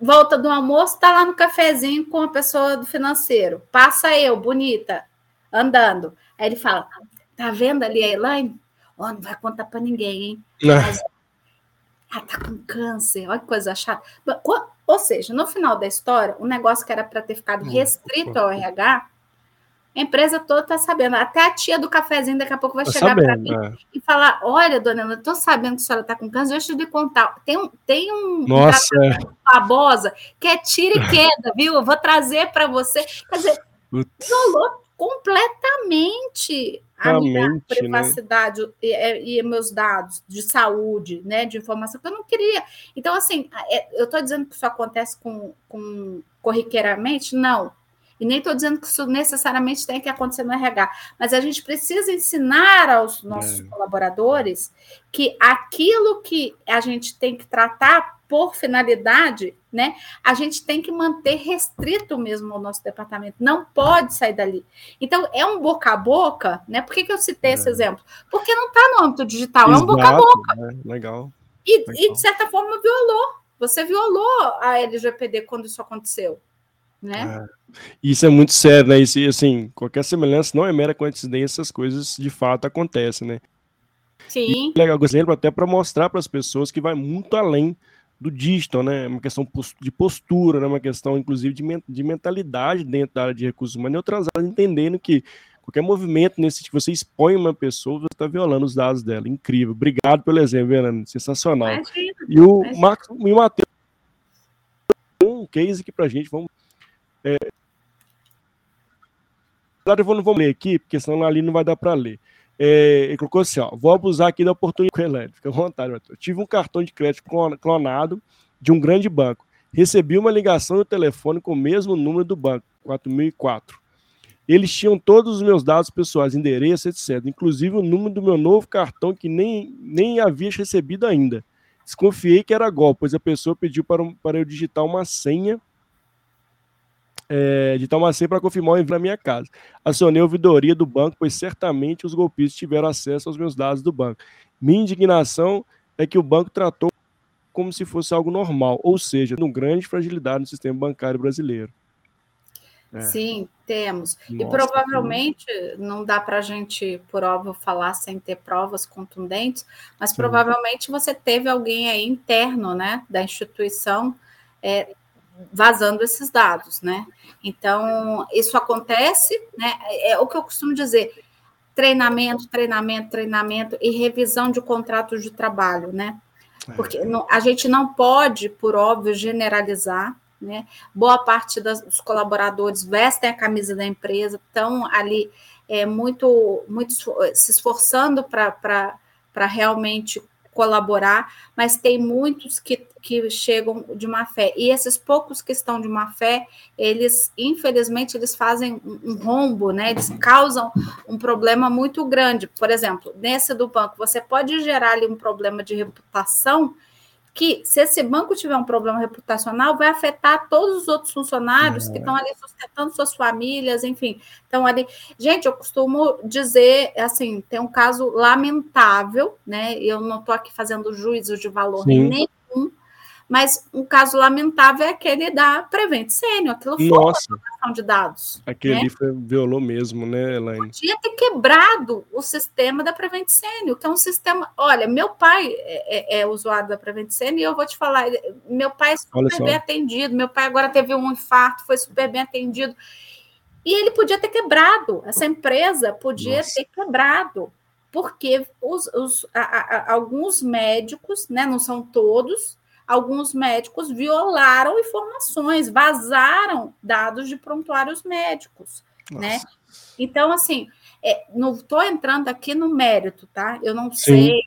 volta do almoço, tá lá no cafezinho com a pessoa do financeiro. Passa eu, bonita, andando. Aí ele fala: tá vendo ali a Elaine? Oh, não vai contar para ninguém, hein? Mas, ela tá com câncer, olha que coisa chata. Ou seja, no final da história, o um negócio que era para ter ficado hum, restrito ao RH a empresa toda está sabendo. Até a tia do cafezinho daqui a pouco vai chegar para mim é. e falar: Olha, dona Ana, estou sabendo que a senhora está com câncer, deixa eu lhe contar. Tem um, tem um
Nossa.
famosa que é tira e queda, viu? Eu vou trazer para você. Quer dizer, violou completamente a minha né? privacidade né? e, e, meus dados de saúde, né, de informação que eu não queria. Então, assim, é, eu estou dizendo que isso acontece com, com corriqueiramente? Não e nem estou dizendo que isso necessariamente tem que acontecer no RH, mas a gente precisa ensinar aos nossos é. colaboradores que aquilo que a gente tem que tratar por finalidade, né? A gente tem que manter restrito mesmo o nosso departamento, não pode sair dali. Então, é um boca a boca, né? Por que, que eu citei é. esse exemplo? Porque não está no âmbito digital, Exato, é um boca a boca.
Né? Legal.
E, Legal. e, de certa forma, violou. Você violou a LGPD quando isso aconteceu né?
É. Isso é muito sério, né? Isso, assim, qualquer semelhança não é mera coincidência, essas coisas de fato acontecem, né?
Sim.
E legal, exemplo até para mostrar para as pessoas que vai muito além do digital, né? É uma questão de postura, né? Uma questão, inclusive, de, de mentalidade dentro da área de recursos humanos e outras áreas, entendendo que qualquer movimento nesse que você expõe uma pessoa, você está violando os dados dela. Incrível. Obrigado pelo exemplo, Fernando. Sensacional. Imagina, e o Marcos e o Matheus um case aqui para gente. Vamos é... Eu não vou ler aqui, porque senão ali não vai dar para ler. É, ele colocou assim: ó, vou abusar aqui da oportunidade. Fica à vontade, eu tive um cartão de crédito clonado de um grande banco. Recebi uma ligação no telefone com o mesmo número do banco, 4004. Eles tinham todos os meus dados pessoais, endereço, etc. Inclusive o número do meu novo cartão que nem, nem havia recebido ainda. Desconfiei que era golpe, pois a pessoa pediu para, para eu digitar uma senha é, uma senha para confirmar o envio na minha casa. Acionei a ouvidoria do banco, pois certamente os golpistas tiveram acesso aos meus dados do banco. Minha indignação é que o banco tratou como se fosse algo normal, ou seja, uma grande fragilidade no sistema bancário brasileiro.
É. Sim, temos. Nossa, e provavelmente não dá para a gente, por óbvio, falar sem ter provas contundentes, mas Sim. provavelmente você teve alguém aí interno, né, da instituição é, vazando esses dados, né? Então, isso acontece, né? É o que eu costumo dizer: treinamento, treinamento, treinamento e revisão de contratos de trabalho, né? É. Porque a gente não pode, por óbvio, generalizar, né? Boa parte das, dos colaboradores vestem a camisa da empresa, estão ali é, muito, muito se esforçando para realmente colaborar, mas tem muitos que, que chegam de má fé. E esses poucos que estão de má fé, eles, infelizmente, eles fazem um, um rombo, né? Eles causam um problema muito grande. Por exemplo, nesse do banco, você pode gerar ali um problema de reputação que se esse banco tiver um problema reputacional, vai afetar todos os outros funcionários que estão ali sustentando suas famílias, enfim. Então, ali, gente, eu costumo dizer assim: tem um caso lamentável, né? Eu não estou aqui fazendo juízo de valor Sim. nenhum, mas um caso lamentável é aquele da Prevent Senior, aquilo foi
Nossa.
uma de dados.
Aquele né? foi, violou mesmo, né, Elaine?
Podia ter quebrado o sistema da Prevent Senior, que é um sistema... Olha, meu pai é, é, é usuário da Prevent Senior e eu vou te falar, meu pai é super bem atendido, meu pai agora teve um infarto, foi super bem atendido, e ele podia ter quebrado, essa empresa podia Nossa. ter quebrado, porque os, os a, a, alguns médicos, né, não são todos, alguns médicos violaram informações, vazaram dados de prontuários médicos, né? Nossa. né? Então, assim, é, não estou entrando aqui no mérito, tá? Eu não Sim. sei,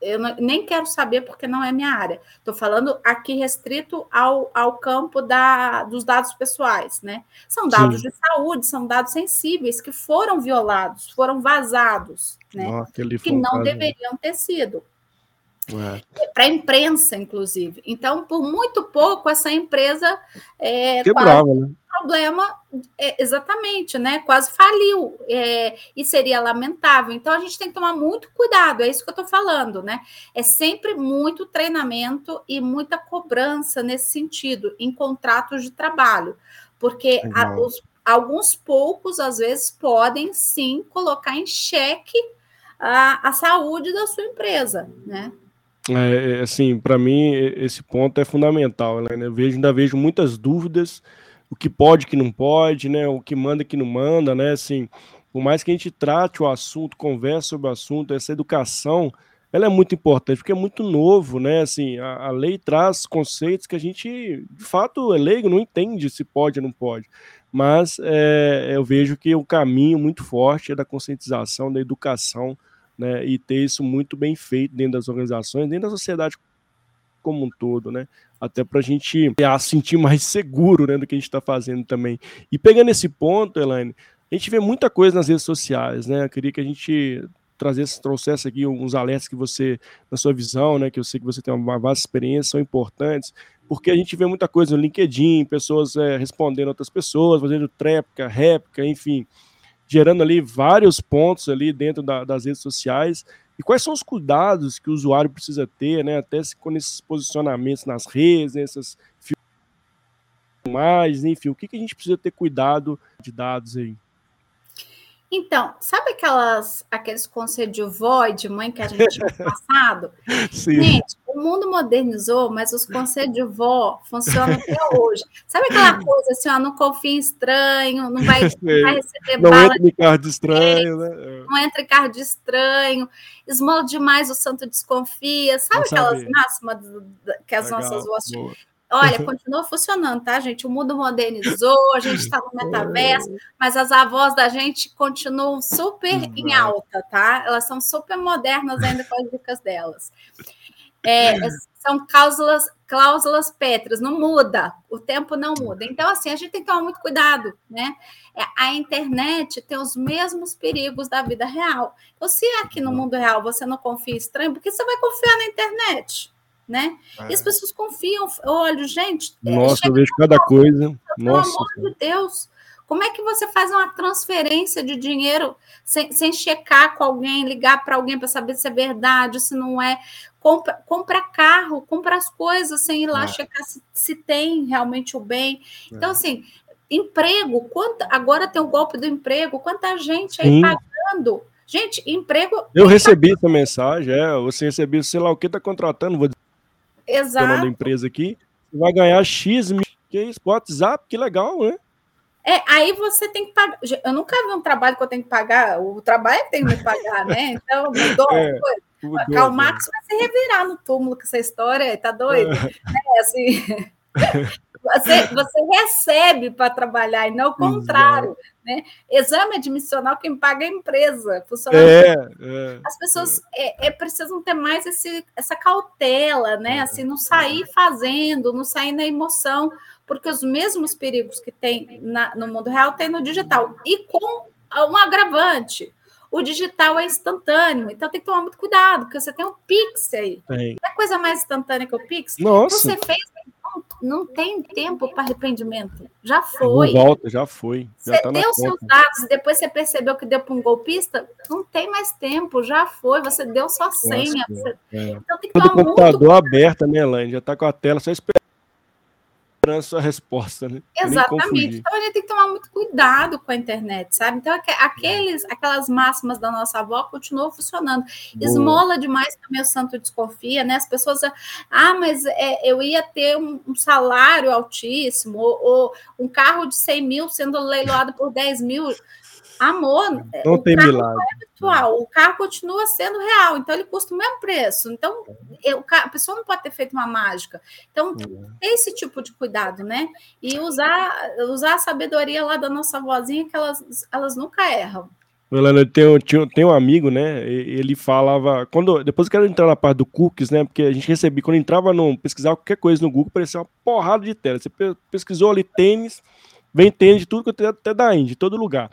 eu não, nem quero saber porque não é minha área. Estou falando aqui restrito ao, ao campo da, dos dados pessoais, né? São dados Sim. de saúde, são dados sensíveis que foram violados, foram vazados, né? Oh, que não deveriam ter sido. É. Para a imprensa, inclusive. Então, por muito pouco, essa empresa é,
quebrava, né?
problema é, exatamente, né? Quase faliu é, e seria lamentável. Então a gente tem que tomar muito cuidado, é isso que eu estou falando, né? É sempre muito treinamento e muita cobrança nesse sentido em contratos de trabalho, porque a, os, alguns poucos às vezes podem sim colocar em xeque a, a saúde da sua empresa, né?
É, é, assim, para mim, esse ponto é fundamental. Né? Eu vejo, ainda vejo muitas dúvidas, o que pode, que não pode, né? O que manda, que não manda, né? Assim, por mais que a gente trate o assunto, converse sobre o assunto, essa educação, ela é muito importante, porque é muito novo, né? Assim, a, a lei traz conceitos que a gente, de fato, é leigo, não entende se pode ou não pode. Mas é, eu vejo que o caminho muito forte é da conscientização, da educação, né, e ter isso muito bem feito dentro das organizações, dentro da sociedade como um todo, né? Até para a gente se sentir mais seguro né, do que a gente está fazendo também. E pegando esse ponto, Elaine, a gente vê muita coisa nas redes sociais, né? Eu queria que a gente trazesse, trouxesse aqui alguns alertas que você, na sua visão, né, que eu sei que você tem uma vasta experiência, são importantes, porque a gente vê muita coisa no LinkedIn, pessoas é, respondendo outras pessoas, fazendo tréplica, réplica, enfim gerando ali vários pontos ali dentro da, das redes sociais. E quais são os cuidados que o usuário precisa ter, né? Até com esses posicionamentos nas redes, nessas filmagens, enfim, o que, que a gente precisa ter cuidado de dados aí?
Então, sabe aquelas, aqueles conselhos de vó e de mãe que a gente tinha passado? Sim. Gente, o mundo modernizou, mas os conselhos de vó funcionam até hoje. Sabe aquela coisa assim, ó, não confia em estranho, não vai, não vai receber
não bala. Entra em carro de estranho, né?
É. Não entra em carro de estranho, esmola demais, o santo desconfia. Sabe aquelas máximas que as Legal, nossas vós Olha, continua funcionando, tá, gente? O mundo modernizou, a gente está no metaverso, mas as avós da gente continuam super em alta, tá? Elas são super modernas ainda com as dicas delas. É, são cláusulas, cláusulas pétreas, não muda, o tempo não muda. Então, assim, a gente tem que tomar muito cuidado, né? É, a internet tem os mesmos perigos da vida real. Então, se aqui no mundo real você não confia estranho, por que você vai confiar na internet? Né? É. E as pessoas confiam, olha, gente.
É, Nossa, eu vejo cada coisa. Pelo
amor de Deus. Como é que você faz uma transferência de dinheiro sem, sem checar com alguém, ligar para alguém para saber se é verdade, se não é? Compra, compra carro, compra as coisas sem ir lá é. checar se, se, tem realmente o bem. Então, é. assim, emprego, quanta, agora tem o golpe do emprego, quanta gente aí Sim. pagando. Gente, emprego.
Eu recebi essa mensagem, é, você recebeu, sei lá o que está contratando, vou dizer
Exato.
o nome da empresa aqui, vai ganhar X mil, que isso, WhatsApp, que legal, né?
É, aí você tem que pagar. Eu nunca vi um trabalho que eu tenho que pagar. O trabalho tem que me pagar, né? Então, mudou. É, mudou Karl? Marx vai se revirar no túmulo com essa história, tá doido? É, assim. Você, você recebe para trabalhar e não o contrário. Né? Exame admissional, quem paga é a empresa.
É, é,
As pessoas é. É, precisam ter mais esse, essa cautela, né? É. Assim, não sair fazendo, não sair na emoção porque os mesmos perigos que tem na, no mundo real tem no digital. E com um agravante. O digital é instantâneo, então tem que tomar muito cuidado, porque você tem um Pix aí. Tem. Não é coisa mais instantânea que o Pix?
Nossa.
Você fez, não, não tem tempo para arrependimento. Já foi.
Não volta, já foi. Já
você tá deu seus dados e depois você percebeu que deu para um golpista, não tem mais tempo, já foi. Você deu sua Nossa, senha. Você... É.
Então tem que tomar muito computador aberto, né, Elaine? Já está com a tela só esperando esperando a sua resposta, né?
Exatamente. Então a gente tem que tomar muito cuidado com a internet, sabe? Então aqueles, aquelas máximas da nossa avó continuam funcionando. Boa. Esmola demais também o santo desconfia, né? As pessoas, ah, mas é, eu ia ter um, um salário altíssimo, ou, ou, um carro de 100 mil sendo leiloado por 10 mil. Amor,
não tem milagre. É
virtual, o carro continua sendo real, então ele custa o mesmo preço. Então, eu, a pessoa não pode ter feito uma mágica. Então, ter esse tipo de cuidado, né? E usar, usar a sabedoria lá da nossa vozinha, que elas, elas nunca erram.
Eu tenho, tenho um amigo, né? Ele falava. quando Depois eu quero entrar na parte do cookies, né? Porque a gente recebia, quando entrava no pesquisar qualquer coisa no Google, parecia uma porrada de tela. Você pesquisou ali tênis, vem tênis de tudo que até da Índia, de todo lugar.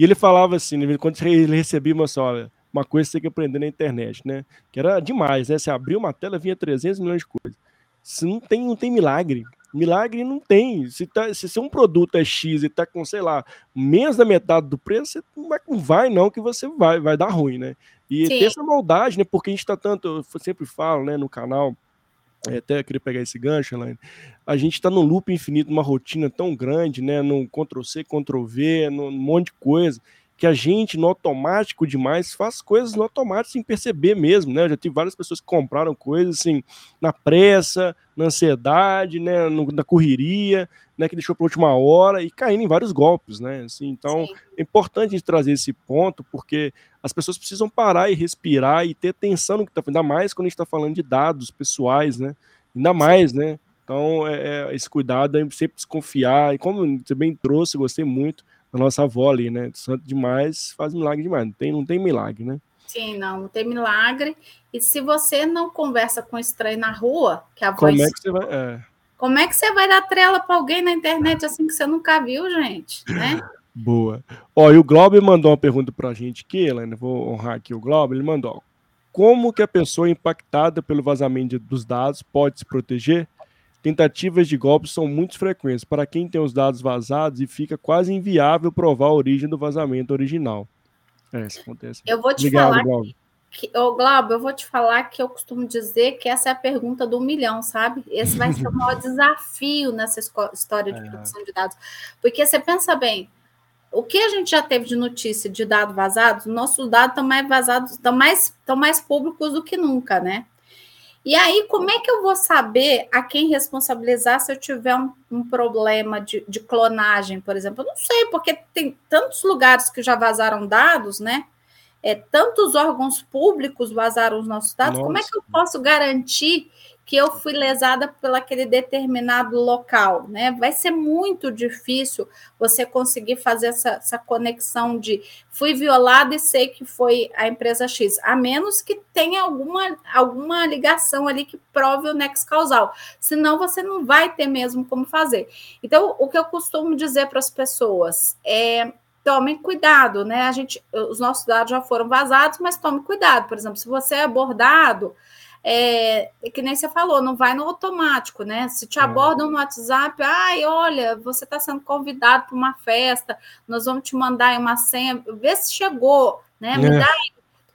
E ele falava assim, né, quando ele recebia uma só, uma coisa que você tem que aprender na internet, né? Que era demais, né? Você abriu uma tela, vinha 300 milhões de coisas. Se não tem, não tem milagre. Milagre não tem. Se, tá, se, se um produto é X e tá com, sei lá, menos da metade do preço, você não vai, não vai não, que você vai, vai dar ruim, né? E Sim. ter essa maldade, né? Porque a gente tá tanto, eu sempre falo, né, no canal, é, até queria pegar esse gancho, Elaine. A gente está num loop infinito, uma rotina tão grande, né? No Ctrl-C, Ctrl-V, num monte de coisa, que a gente, no automático demais, faz coisas no automático sem perceber mesmo, né? Eu já tive várias pessoas que compraram coisas assim, na pressa, na ansiedade, né? No, na correria, né? Que deixou para última hora e caindo em vários golpes, né? Assim, então, Sim. é importante a gente trazer esse ponto, porque as pessoas precisam parar e respirar e ter atenção no que está ainda mais quando a gente está falando de dados pessoais, né? Ainda mais, né? Então, é, é, esse cuidado é sempre desconfiar. E como você bem trouxe, gostei muito da nossa avó ali, né? Santo demais faz milagre demais. Não tem, não tem milagre, né?
Sim, não, não tem milagre. E se você não conversa com estranho na rua, que a
Como
voz.
Como é que você vai. É.
Como é que você vai dar trela para alguém na internet assim que você nunca viu, gente? Né?
Boa. Ó, e o Glauber mandou uma pergunta para a gente aqui, Helena, vou honrar aqui o Glauber, ele mandou, como que a pessoa impactada pelo vazamento dos dados pode se proteger? Tentativas de golpes são muito frequentes para quem tem os dados vazados e fica quase inviável provar a origem do vazamento original.
É, isso acontece. Eu vou te Obrigado, falar Glauber. que, ô, Glauber, eu vou te falar que eu costumo dizer que essa é a pergunta do milhão, sabe? Esse vai ser o maior desafio nessa história de é. produção de dados. Porque você pensa bem, o que a gente já teve de notícia de dados vazados, nossos dados estão mais vazados, estão mais, mais públicos do que nunca, né? E aí, como é que eu vou saber a quem responsabilizar se eu tiver um, um problema de, de, clonagem, por exemplo? Eu não sei, porque tem tantos lugares que já vazaram dados, né? É, tantos órgãos públicos vazaram os nossos dados. Nossa. Como é que eu posso garantir que eu fui lesada por aquele determinado local, né? Vai ser muito difícil você conseguir fazer essa, essa conexão de fui violada e sei que foi a empresa X, a menos que tenha alguma, alguma ligação ali que prove o nexo causal. Senão você não vai ter mesmo como fazer. Então, o que eu costumo dizer para as pessoas é tomem cuidado, né? A gente, os nossos dados já foram vazados, mas tome cuidado. Por exemplo, se você é abordado, é, é que nem você falou, não vai no automático, né? Se te é. abordam no WhatsApp, ai, olha, você está sendo convidado para uma festa, nós vamos te mandar uma senha, vê se chegou, né? Me é. dá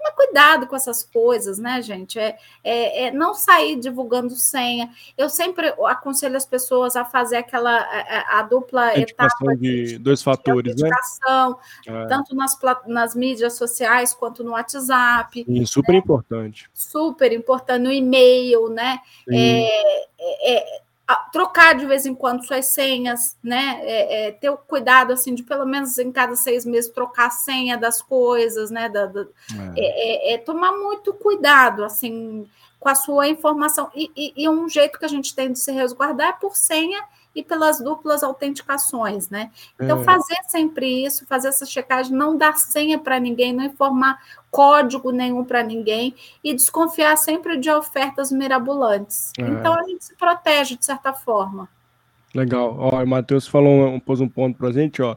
Toma cuidado com essas coisas, né, gente? É, é, é, não sair divulgando senha. Eu sempre aconselho as pessoas a fazer aquela a, a dupla etapa
de dois fatores, né?
É. Tanto nas, nas mídias sociais quanto no WhatsApp.
Sim, super né? importante.
Super importante no e-mail, né? É, é, trocar de vez em quando suas senhas, né? É, é, ter o cuidado assim de pelo menos em cada seis meses trocar a senha das coisas, né? Da, da, é. é. é tomar muito cuidado assim com a sua informação e, e, e, um jeito que a gente tem de se resguardar é por senha e pelas duplas autenticações, né? Então, é. fazer sempre isso, fazer essa checagem, não dar senha para ninguém, não informar código nenhum para ninguém e desconfiar sempre de ofertas mirabolantes. É. Então, a gente se protege de certa forma.
Legal. Ó, o Matheus falou, pôs um ponto para a gente, ó.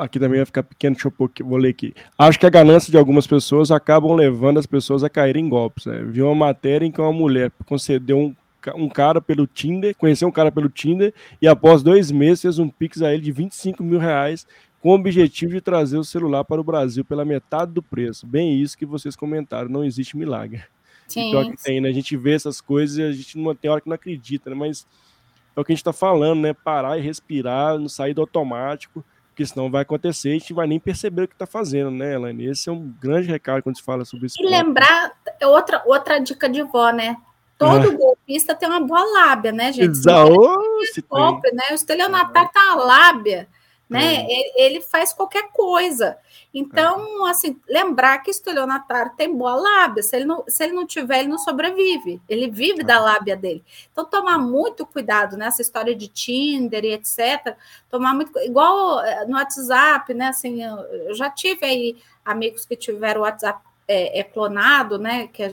Aqui também vai ficar pequeno, deixa eu vou ler aqui. Acho que a ganância de algumas pessoas acabam levando as pessoas a caírem em golpes. Né? Vi uma matéria em que uma mulher concedeu um um cara pelo Tinder, conheceu um cara pelo Tinder e após dois meses fez um pix a ele de 25 mil reais com o objetivo de trazer o celular para o Brasil pela metade do preço. Bem isso que vocês comentaram, não existe milagre. Sim. Então, que tem, né? A gente vê essas coisas e a gente não tem hora que não acredita, né? Mas é o que a gente está falando, né? Parar e respirar, não sair do automático, porque senão vai acontecer e a gente vai nem perceber o que está fazendo, né, Elaine? Esse é um grande recado quando se fala sobre isso.
E lembrar, outra, outra dica de vó, né? Todo ah. golpista tem uma boa lábia, né, gente?
Exato.
Golpe, né? O estelionatário tá uma lábia, né? É. Ele, ele, faz qualquer coisa. Então, é. assim, lembrar que o estelionatário tem boa lábia. Se ele, não, se ele não tiver, ele não sobrevive. Ele vive da lábia dele. Então, tomar muito cuidado nessa história de Tinder e etc. Tomar muito... Igual eh, no WhatsApp, né? Assim, eu, eu já tive aí amigos que tiveram WhatsApp é, é clonado, né? Que a,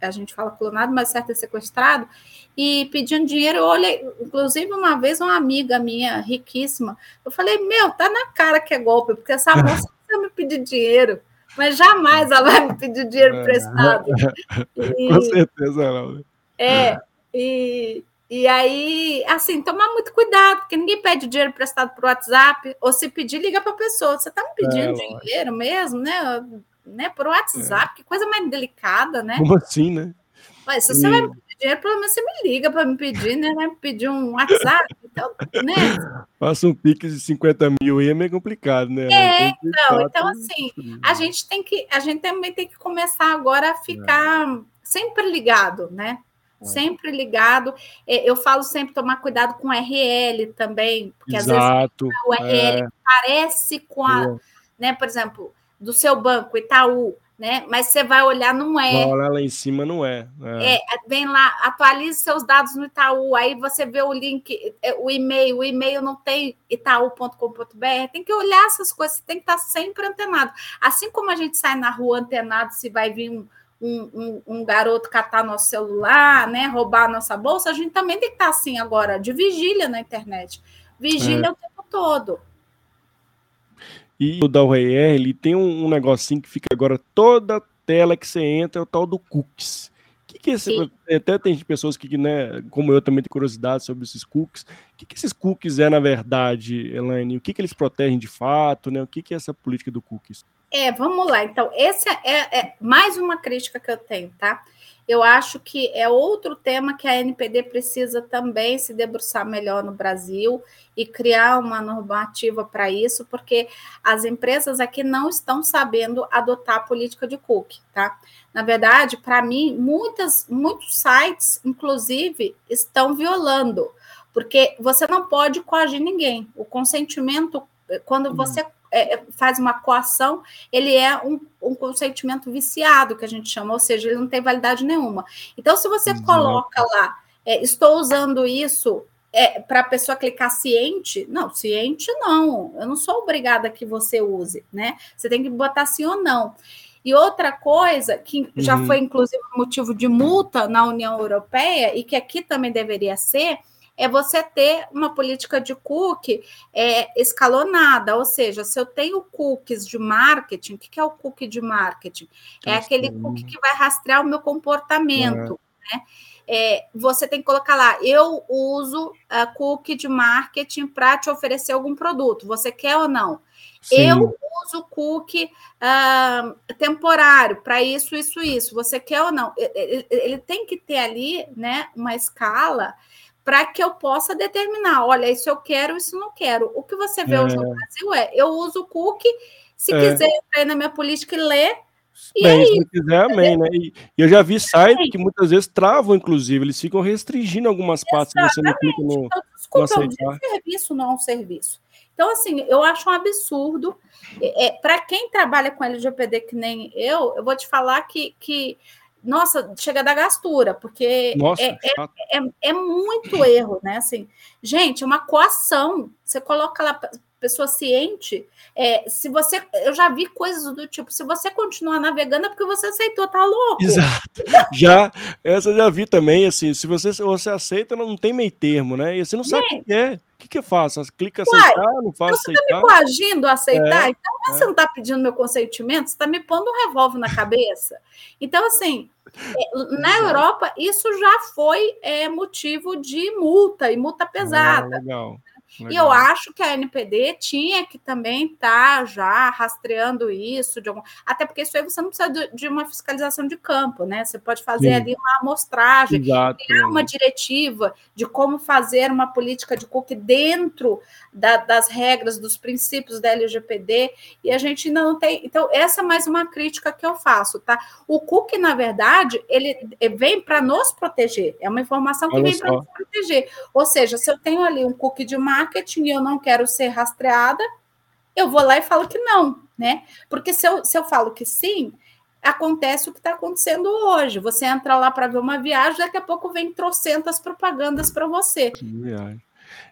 a, gente fala clonado, mas certo é sequestrado, e pedindo dinheiro. Eu olhei, inclusive, uma vez, uma amiga minha, riquíssima, eu falei: Meu, tá na cara que é golpe, porque essa moça precisa me pedir dinheiro. Mas jamais ela vai me pedir dinheiro emprestado.
E, Com certeza não.
É, e, e aí, assim, tomar muito cuidado, porque ninguém pede dinheiro emprestado por WhatsApp, ou se pedir, liga para a pessoa. Você está me pedindo é, dinheiro mesmo, né? Né? Por WhatsApp, é. que coisa mais delicada, né?
Como assim, né?
Mas se e... você vai me pedir dinheiro, pelo menos você me liga para me pedir, né? Vai me pedir um WhatsApp, então, né?
Faça um pique de 50 mil aí é meio complicado, né?
É, então, então assim, a gente tem que, a gente também tem que começar agora a ficar é. sempre ligado, né? É. Sempre ligado. É, eu falo sempre tomar cuidado com RL também, porque
Exato. às vezes
o RL é. parece com a, né? Por exemplo, do seu banco, Itaú, né? Mas você vai olhar, não é.
Olha lá em cima, não é.
é. é. vem lá, atualize seus dados no Itaú, aí você vê o link, é, o e-mail, o e-mail não tem itaú.com.br, tem que olhar essas coisas, tem que estar sempre antenado. Assim como a gente sai na rua antenado se vai vir um, um, um, um garoto catar nosso celular, né? Roubar nossa bolsa, a gente também tem que estar assim agora, de vigília na internet. Vigília é. o tempo todo.
E o da URL ele tem um, um negocinho que fica agora toda tela que você entra é o tal do cookies. Que que é esse, até tem pessoas que, né, como eu também tenho curiosidade sobre esses cookies. O que, que esses cookies é na verdade, Elaine? O que, que eles protegem de fato, né? O que, que é essa política do cookies?
É, vamos lá. Então, esse é, é mais uma crítica que eu tenho, tá? Eu acho que é outro tema que a NPD precisa também se debruçar melhor no Brasil e criar uma normativa para isso, porque as empresas aqui não estão sabendo adotar a política de cookie, tá? Na verdade, para mim, muitas, muitos sites, inclusive, estão violando, porque você não pode coagir ninguém. O consentimento, quando uhum. você é, é, faz uma coação, ele é um, um, consentimento viciado, que a gente chama, ou seja, ele não tem validade nenhuma. Então, se você coloca lá é, estou usando isso é, para a pessoa clicar ciente? Não, ciente não. Eu não sou obrigada que você use, né? Você tem que botar sim ou não. E outra coisa que uhum. já foi inclusive motivo de multa na União Europeia e que aqui também deveria ser é você ter uma política de cookie é, escalonada, ou seja, se eu tenho cookies de marketing, o que é o cookie de marketing? É aquele cookie que vai rastrear o meu comportamento, é. né? É, você tem que colocar lá, eu uso a cookie de marketing para te oferecer algum produto, você quer ou não? Sim. Eu uso cookie uh, temporário para isso, isso, isso, você quer ou não? Ele, ele tem que ter ali né, uma escala para que eu possa determinar, olha, isso eu quero, isso não quero. O que você vê é. hoje no Brasil é, eu uso o cookie, se é. quiser entrar na minha política e ler,
e Bem, aí, se quiser, amém, né? E, eu já vi sites que muitas vezes travam, inclusive, eles ficam restringindo algumas partes que você não clica no, então,
desculpa, no aceitar. serviço não é um serviço. Então, assim, eu acho um absurdo. É, para quem trabalha com LGPD que nem eu, eu vou te falar que, que nossa, chega da gastura, porque nossa, é, é, é, é, muito erro, né? Assim, gente, é uma coação. Você coloca lá pessoa ciente. É, se você, eu já vi coisas do tipo, se você continuar navegando é porque você aceitou, tá louco?
Exato. já, essa eu já vi também, assim, se você, você aceita, não tem meio termo, né? E você não sabe o que é. O que, que eu faço? Clica aceitar, Uai, não faço
você aceitar? Você está me coagindo a aceitar? É, então é. você não está pedindo meu consentimento, você está me pondo um revólver na cabeça. Então, assim, é, na Europa, isso já foi é, motivo de multa e multa pesada. Ah, legal. Legal. E eu acho que a NPD tinha que também estar tá já rastreando isso, de algum... até porque isso aí você não precisa de uma fiscalização de campo, né? Você pode fazer Sim. ali uma amostragem, Exato. criar uma diretiva de como fazer uma política de cookie dentro da, das regras, dos princípios da LGPD, e a gente ainda não tem. Então, essa é mais uma crítica que eu faço, tá? O cookie, na verdade, ele vem para nos proteger, é uma informação que Olha vem para nos proteger. Ou seja, se eu tenho ali um cookie de marketing e eu não quero ser rastreada, eu vou lá e falo que não, né? Porque se eu, se eu falo que sim, acontece o que está acontecendo hoje. Você entra lá para ver uma viagem, daqui a pouco vem trocentas propagandas para você. Viagem.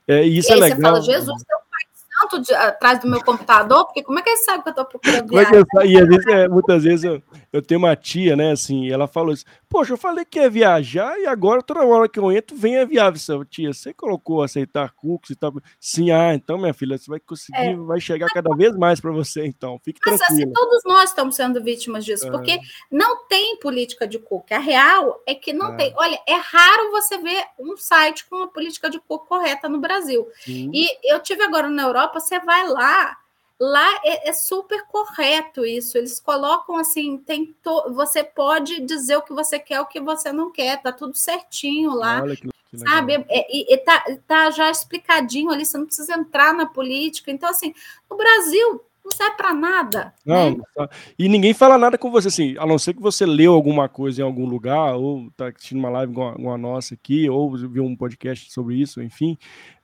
É, isso e é legal. Você fala,
Jesus, pai santo de, atrás do meu computador, porque como é que ele sabe que eu estou procurando
é que eu, E às vezes, é, muitas vezes eu, eu tenho uma tia, né, assim, ela falou poxa, eu falei que ia viajar e agora toda hora que eu entro vem a viagem. Tia, você colocou aceitar cookies e tal? Sim, ah, então minha filha, você vai conseguir, é. vai chegar cada vez mais para você, então, fique Mas, assim, tranquila.
Assim, todos nós estamos sendo vítimas disso, porque não tem política de cookie. A real é que não é. tem. Olha, é raro você ver um site com uma política de cookie correta no Brasil. Sim. E eu tive agora na Europa, você vai lá, Lá é, é, super correto isso. Eles colocam assim, tem to... você pode dizer o que você quer, o que você não quer, tá tudo certinho lá. Olha que, que sabe? É, e, e tá, tá já explicadinho ali, você não precisa entrar na política. Então, assim, no Brasil não serve para nada. Não, né?
e ninguém fala nada com você, assim, a não ser que você leu alguma coisa em algum lugar, ou está assistindo uma live a, igual a nossa aqui, ou viu um podcast sobre isso, enfim.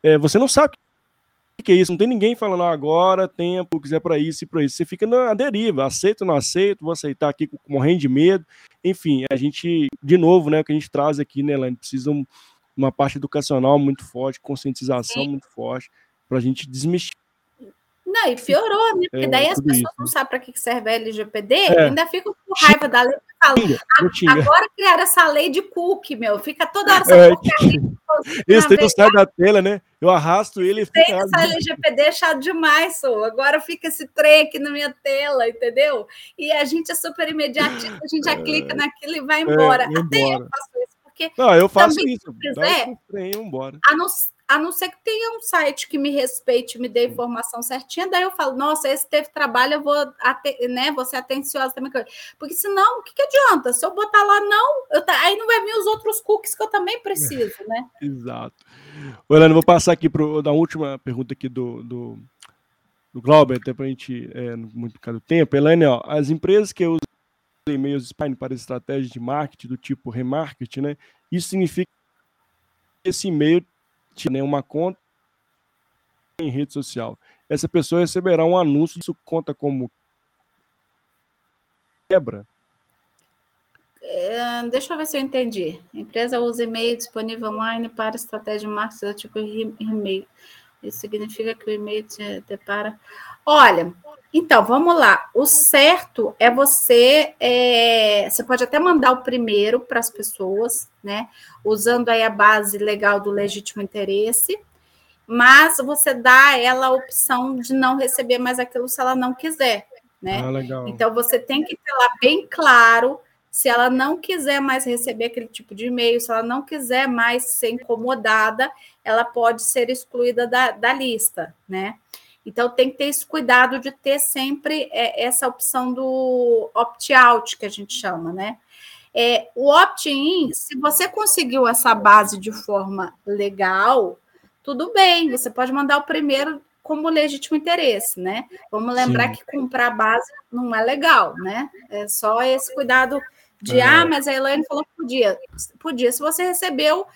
É, você não sabe que é isso, não tem ninguém falando ah, agora tempo, quiser para isso e para isso. Você fica na deriva, aceito, não aceito, vou aceitar aqui morrendo de medo. Enfim, a gente, de novo, né, o que a gente traz aqui, né, Elaine, precisa um, uma parte educacional muito forte, conscientização Sim. muito forte, para a gente desmistificar
não, e piorou, né? Porque é, daí as pessoas isso. não sabem para que serve a LGPD é. ainda ficam com raiva da lei e falam, agora criaram essa lei de cookie, meu, fica toda hora
essa é, Isso, tem que sair da tela, né? Eu arrasto ele e fica...
Essa LGPD é chato demais, sou. agora fica esse trem aqui na minha tela, entendeu? E a gente é super imediatista, a gente já clica naquilo e vai embora. É, Até embora. eu faço isso, porque...
Não, eu faço isso. Quiser, trem, embora.
A não a não ser que tenha um site que me respeite, me dê informação certinha, daí eu falo, nossa, esse teve trabalho, eu vou, né, vou ser atenciosa também. Porque senão, o que, que adianta? Se eu botar lá não, eu, aí não vai vir os outros cookies que eu também preciso, né?
Exato. Olha, vou passar aqui para da última pergunta aqui do, do, do Glauber, até para a gente, é, muito por do tempo. Elaine, ó, as empresas que usam e-mails spam para estratégias de marketing do tipo remarketing, né? Isso significa que esse e-mail né, uma conta em rede social. Essa pessoa receberá um anúncio, isso conta como quebra?
É, deixa eu ver se eu entendi. A empresa usa e-mail disponível online para estratégia de marketing tipo e-mail. Isso significa que o e-mail te depara. Olha, então vamos lá. O certo é você. É, você pode até mandar o primeiro para as pessoas, né? Usando aí a base legal do legítimo interesse, mas você dá a ela a opção de não receber mais aquilo se ela não quiser, né? Ah, então você tem que ter lá bem claro se ela não quiser mais receber aquele tipo de e-mail, se ela não quiser mais ser incomodada, ela pode ser excluída da, da lista, né? Então tem que ter esse cuidado de ter sempre é, essa opção do opt-out que a gente chama, né? É, o opt-in, se você conseguiu essa base de forma legal, tudo bem, você pode mandar o primeiro como legítimo interesse, né? Vamos lembrar Sim. que comprar base não é legal, né? É só esse cuidado de, é. ah, mas a Elaine falou que podia. Podia, se você recebeu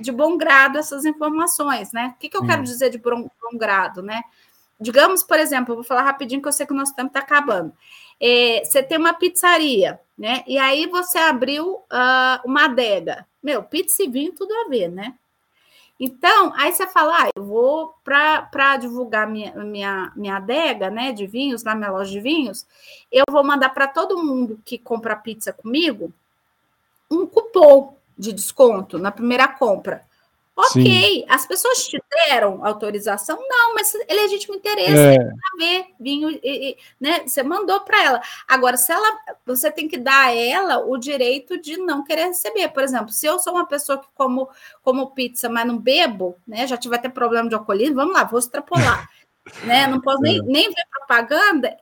de bom grado essas informações, né? O que, que eu hum. quero dizer de bom, bom, grado, né? Digamos, por exemplo, eu vou falar rapidinho que eu sei que o nosso tempo está acabando. É, você tem uma pizzaria, né? E aí você abriu uh, uma adega. Meu, pizza e vinho tudo a ver, né? Então, aí você fala, ah, eu vou para divulgar minha, minha, minha adega, né, de vinhos, na minha loja de vinhos, eu vou mandar para todo mundo que compra pizza comigo um cupom de desconto na primeira compra. Ok, Sim. as pessoas te deram autorização? Não, mas é legítimo interesse, é. ver, vinho, e, e, né? Você mandou para ela. Agora, se ela, você tem que dar a ela o direito de não querer receber. Por exemplo, se eu sou uma pessoa que como, como pizza, mas não bebo, né? Já tiver ter problema de alcoolismo, vamos lá, vou extrapolar. né? Não posso nem, é. nem ver propaganda,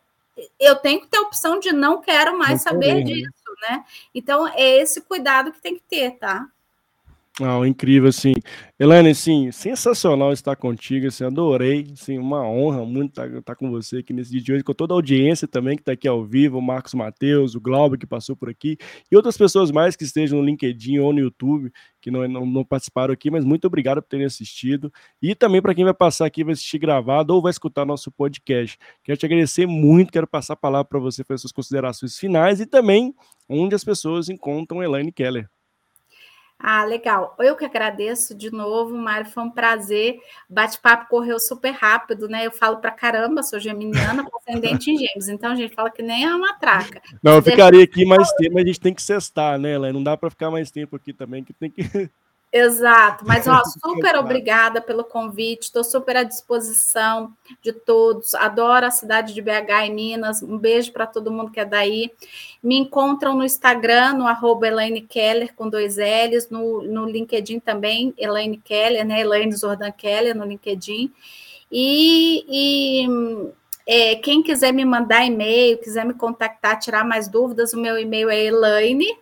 eu tenho que ter a opção de não quero mais não saber né? disso, né? Então, é esse cuidado que tem que ter, tá?
Ah, incrível, assim. Elaine, assim, sensacional estar contigo, assim, adorei, assim, uma honra muito estar, estar, com você aqui nesse dia de hoje, com toda a audiência também que está aqui ao vivo, o Marcos Mateus, o Glauber que passou por aqui, e outras pessoas mais que estejam no LinkedIn ou no YouTube, que não, não, não participaram aqui, mas muito obrigado por terem assistido, e também para quem vai passar aqui, vai assistir gravado ou vai escutar nosso podcast. Quero te agradecer muito, quero passar a palavra para você para suas considerações finais e também onde as pessoas encontram Elaine Keller.
Ah, legal. Eu que agradeço de novo, Mário. Foi um prazer. Bate-papo correu super rápido, né? Eu falo pra caramba, sou geminiana, com ascendente em gêmeos. Então, a gente fala que nem é uma traca.
Não, eu ficaria aqui mais tempo, mas a gente tem que cestar, né, Ela Não dá para ficar mais tempo aqui também, que tem que.
Exato, mas ó, super obrigada pelo convite, estou super à disposição de todos. Adoro a cidade de BH e Minas. Um beijo para todo mundo que é daí. Me encontram no Instagram, no arroba Elaine Keller com dois L's, no, no LinkedIn também, Elaine Keller, né? Elaine Zordan Keller no LinkedIn. E, e é, quem quiser me mandar e-mail, quiser me contactar, tirar mais dúvidas, o meu e-mail é elaine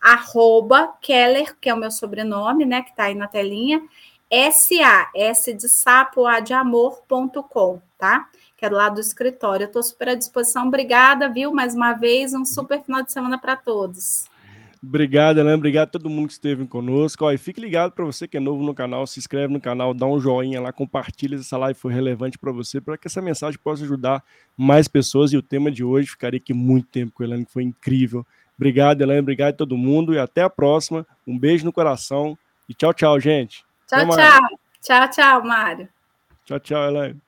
arroba Keller, que é o meu sobrenome, né, que está aí na telinha, S-A, S de sapo, A de amor.com, tá? Que é do lado do escritório. Eu estou super à disposição. Obrigada, viu? Mais uma vez, um super final de semana para todos.
Obrigado, Helena. Obrigado a todo mundo que esteve conosco. Ó, e fique ligado para você que é novo no canal, se inscreve no canal, dá um joinha lá, compartilha se essa live foi relevante para você, para que essa mensagem possa ajudar mais pessoas. E o tema de hoje, ficaria aqui muito tempo com Helena, que foi incrível. Obrigado, Elaine. Obrigado a todo mundo. E até a próxima. Um beijo no coração. E tchau, tchau, gente.
Tchau, tchau. Tchau, tchau, Mário.
Tchau, tchau, Elaine.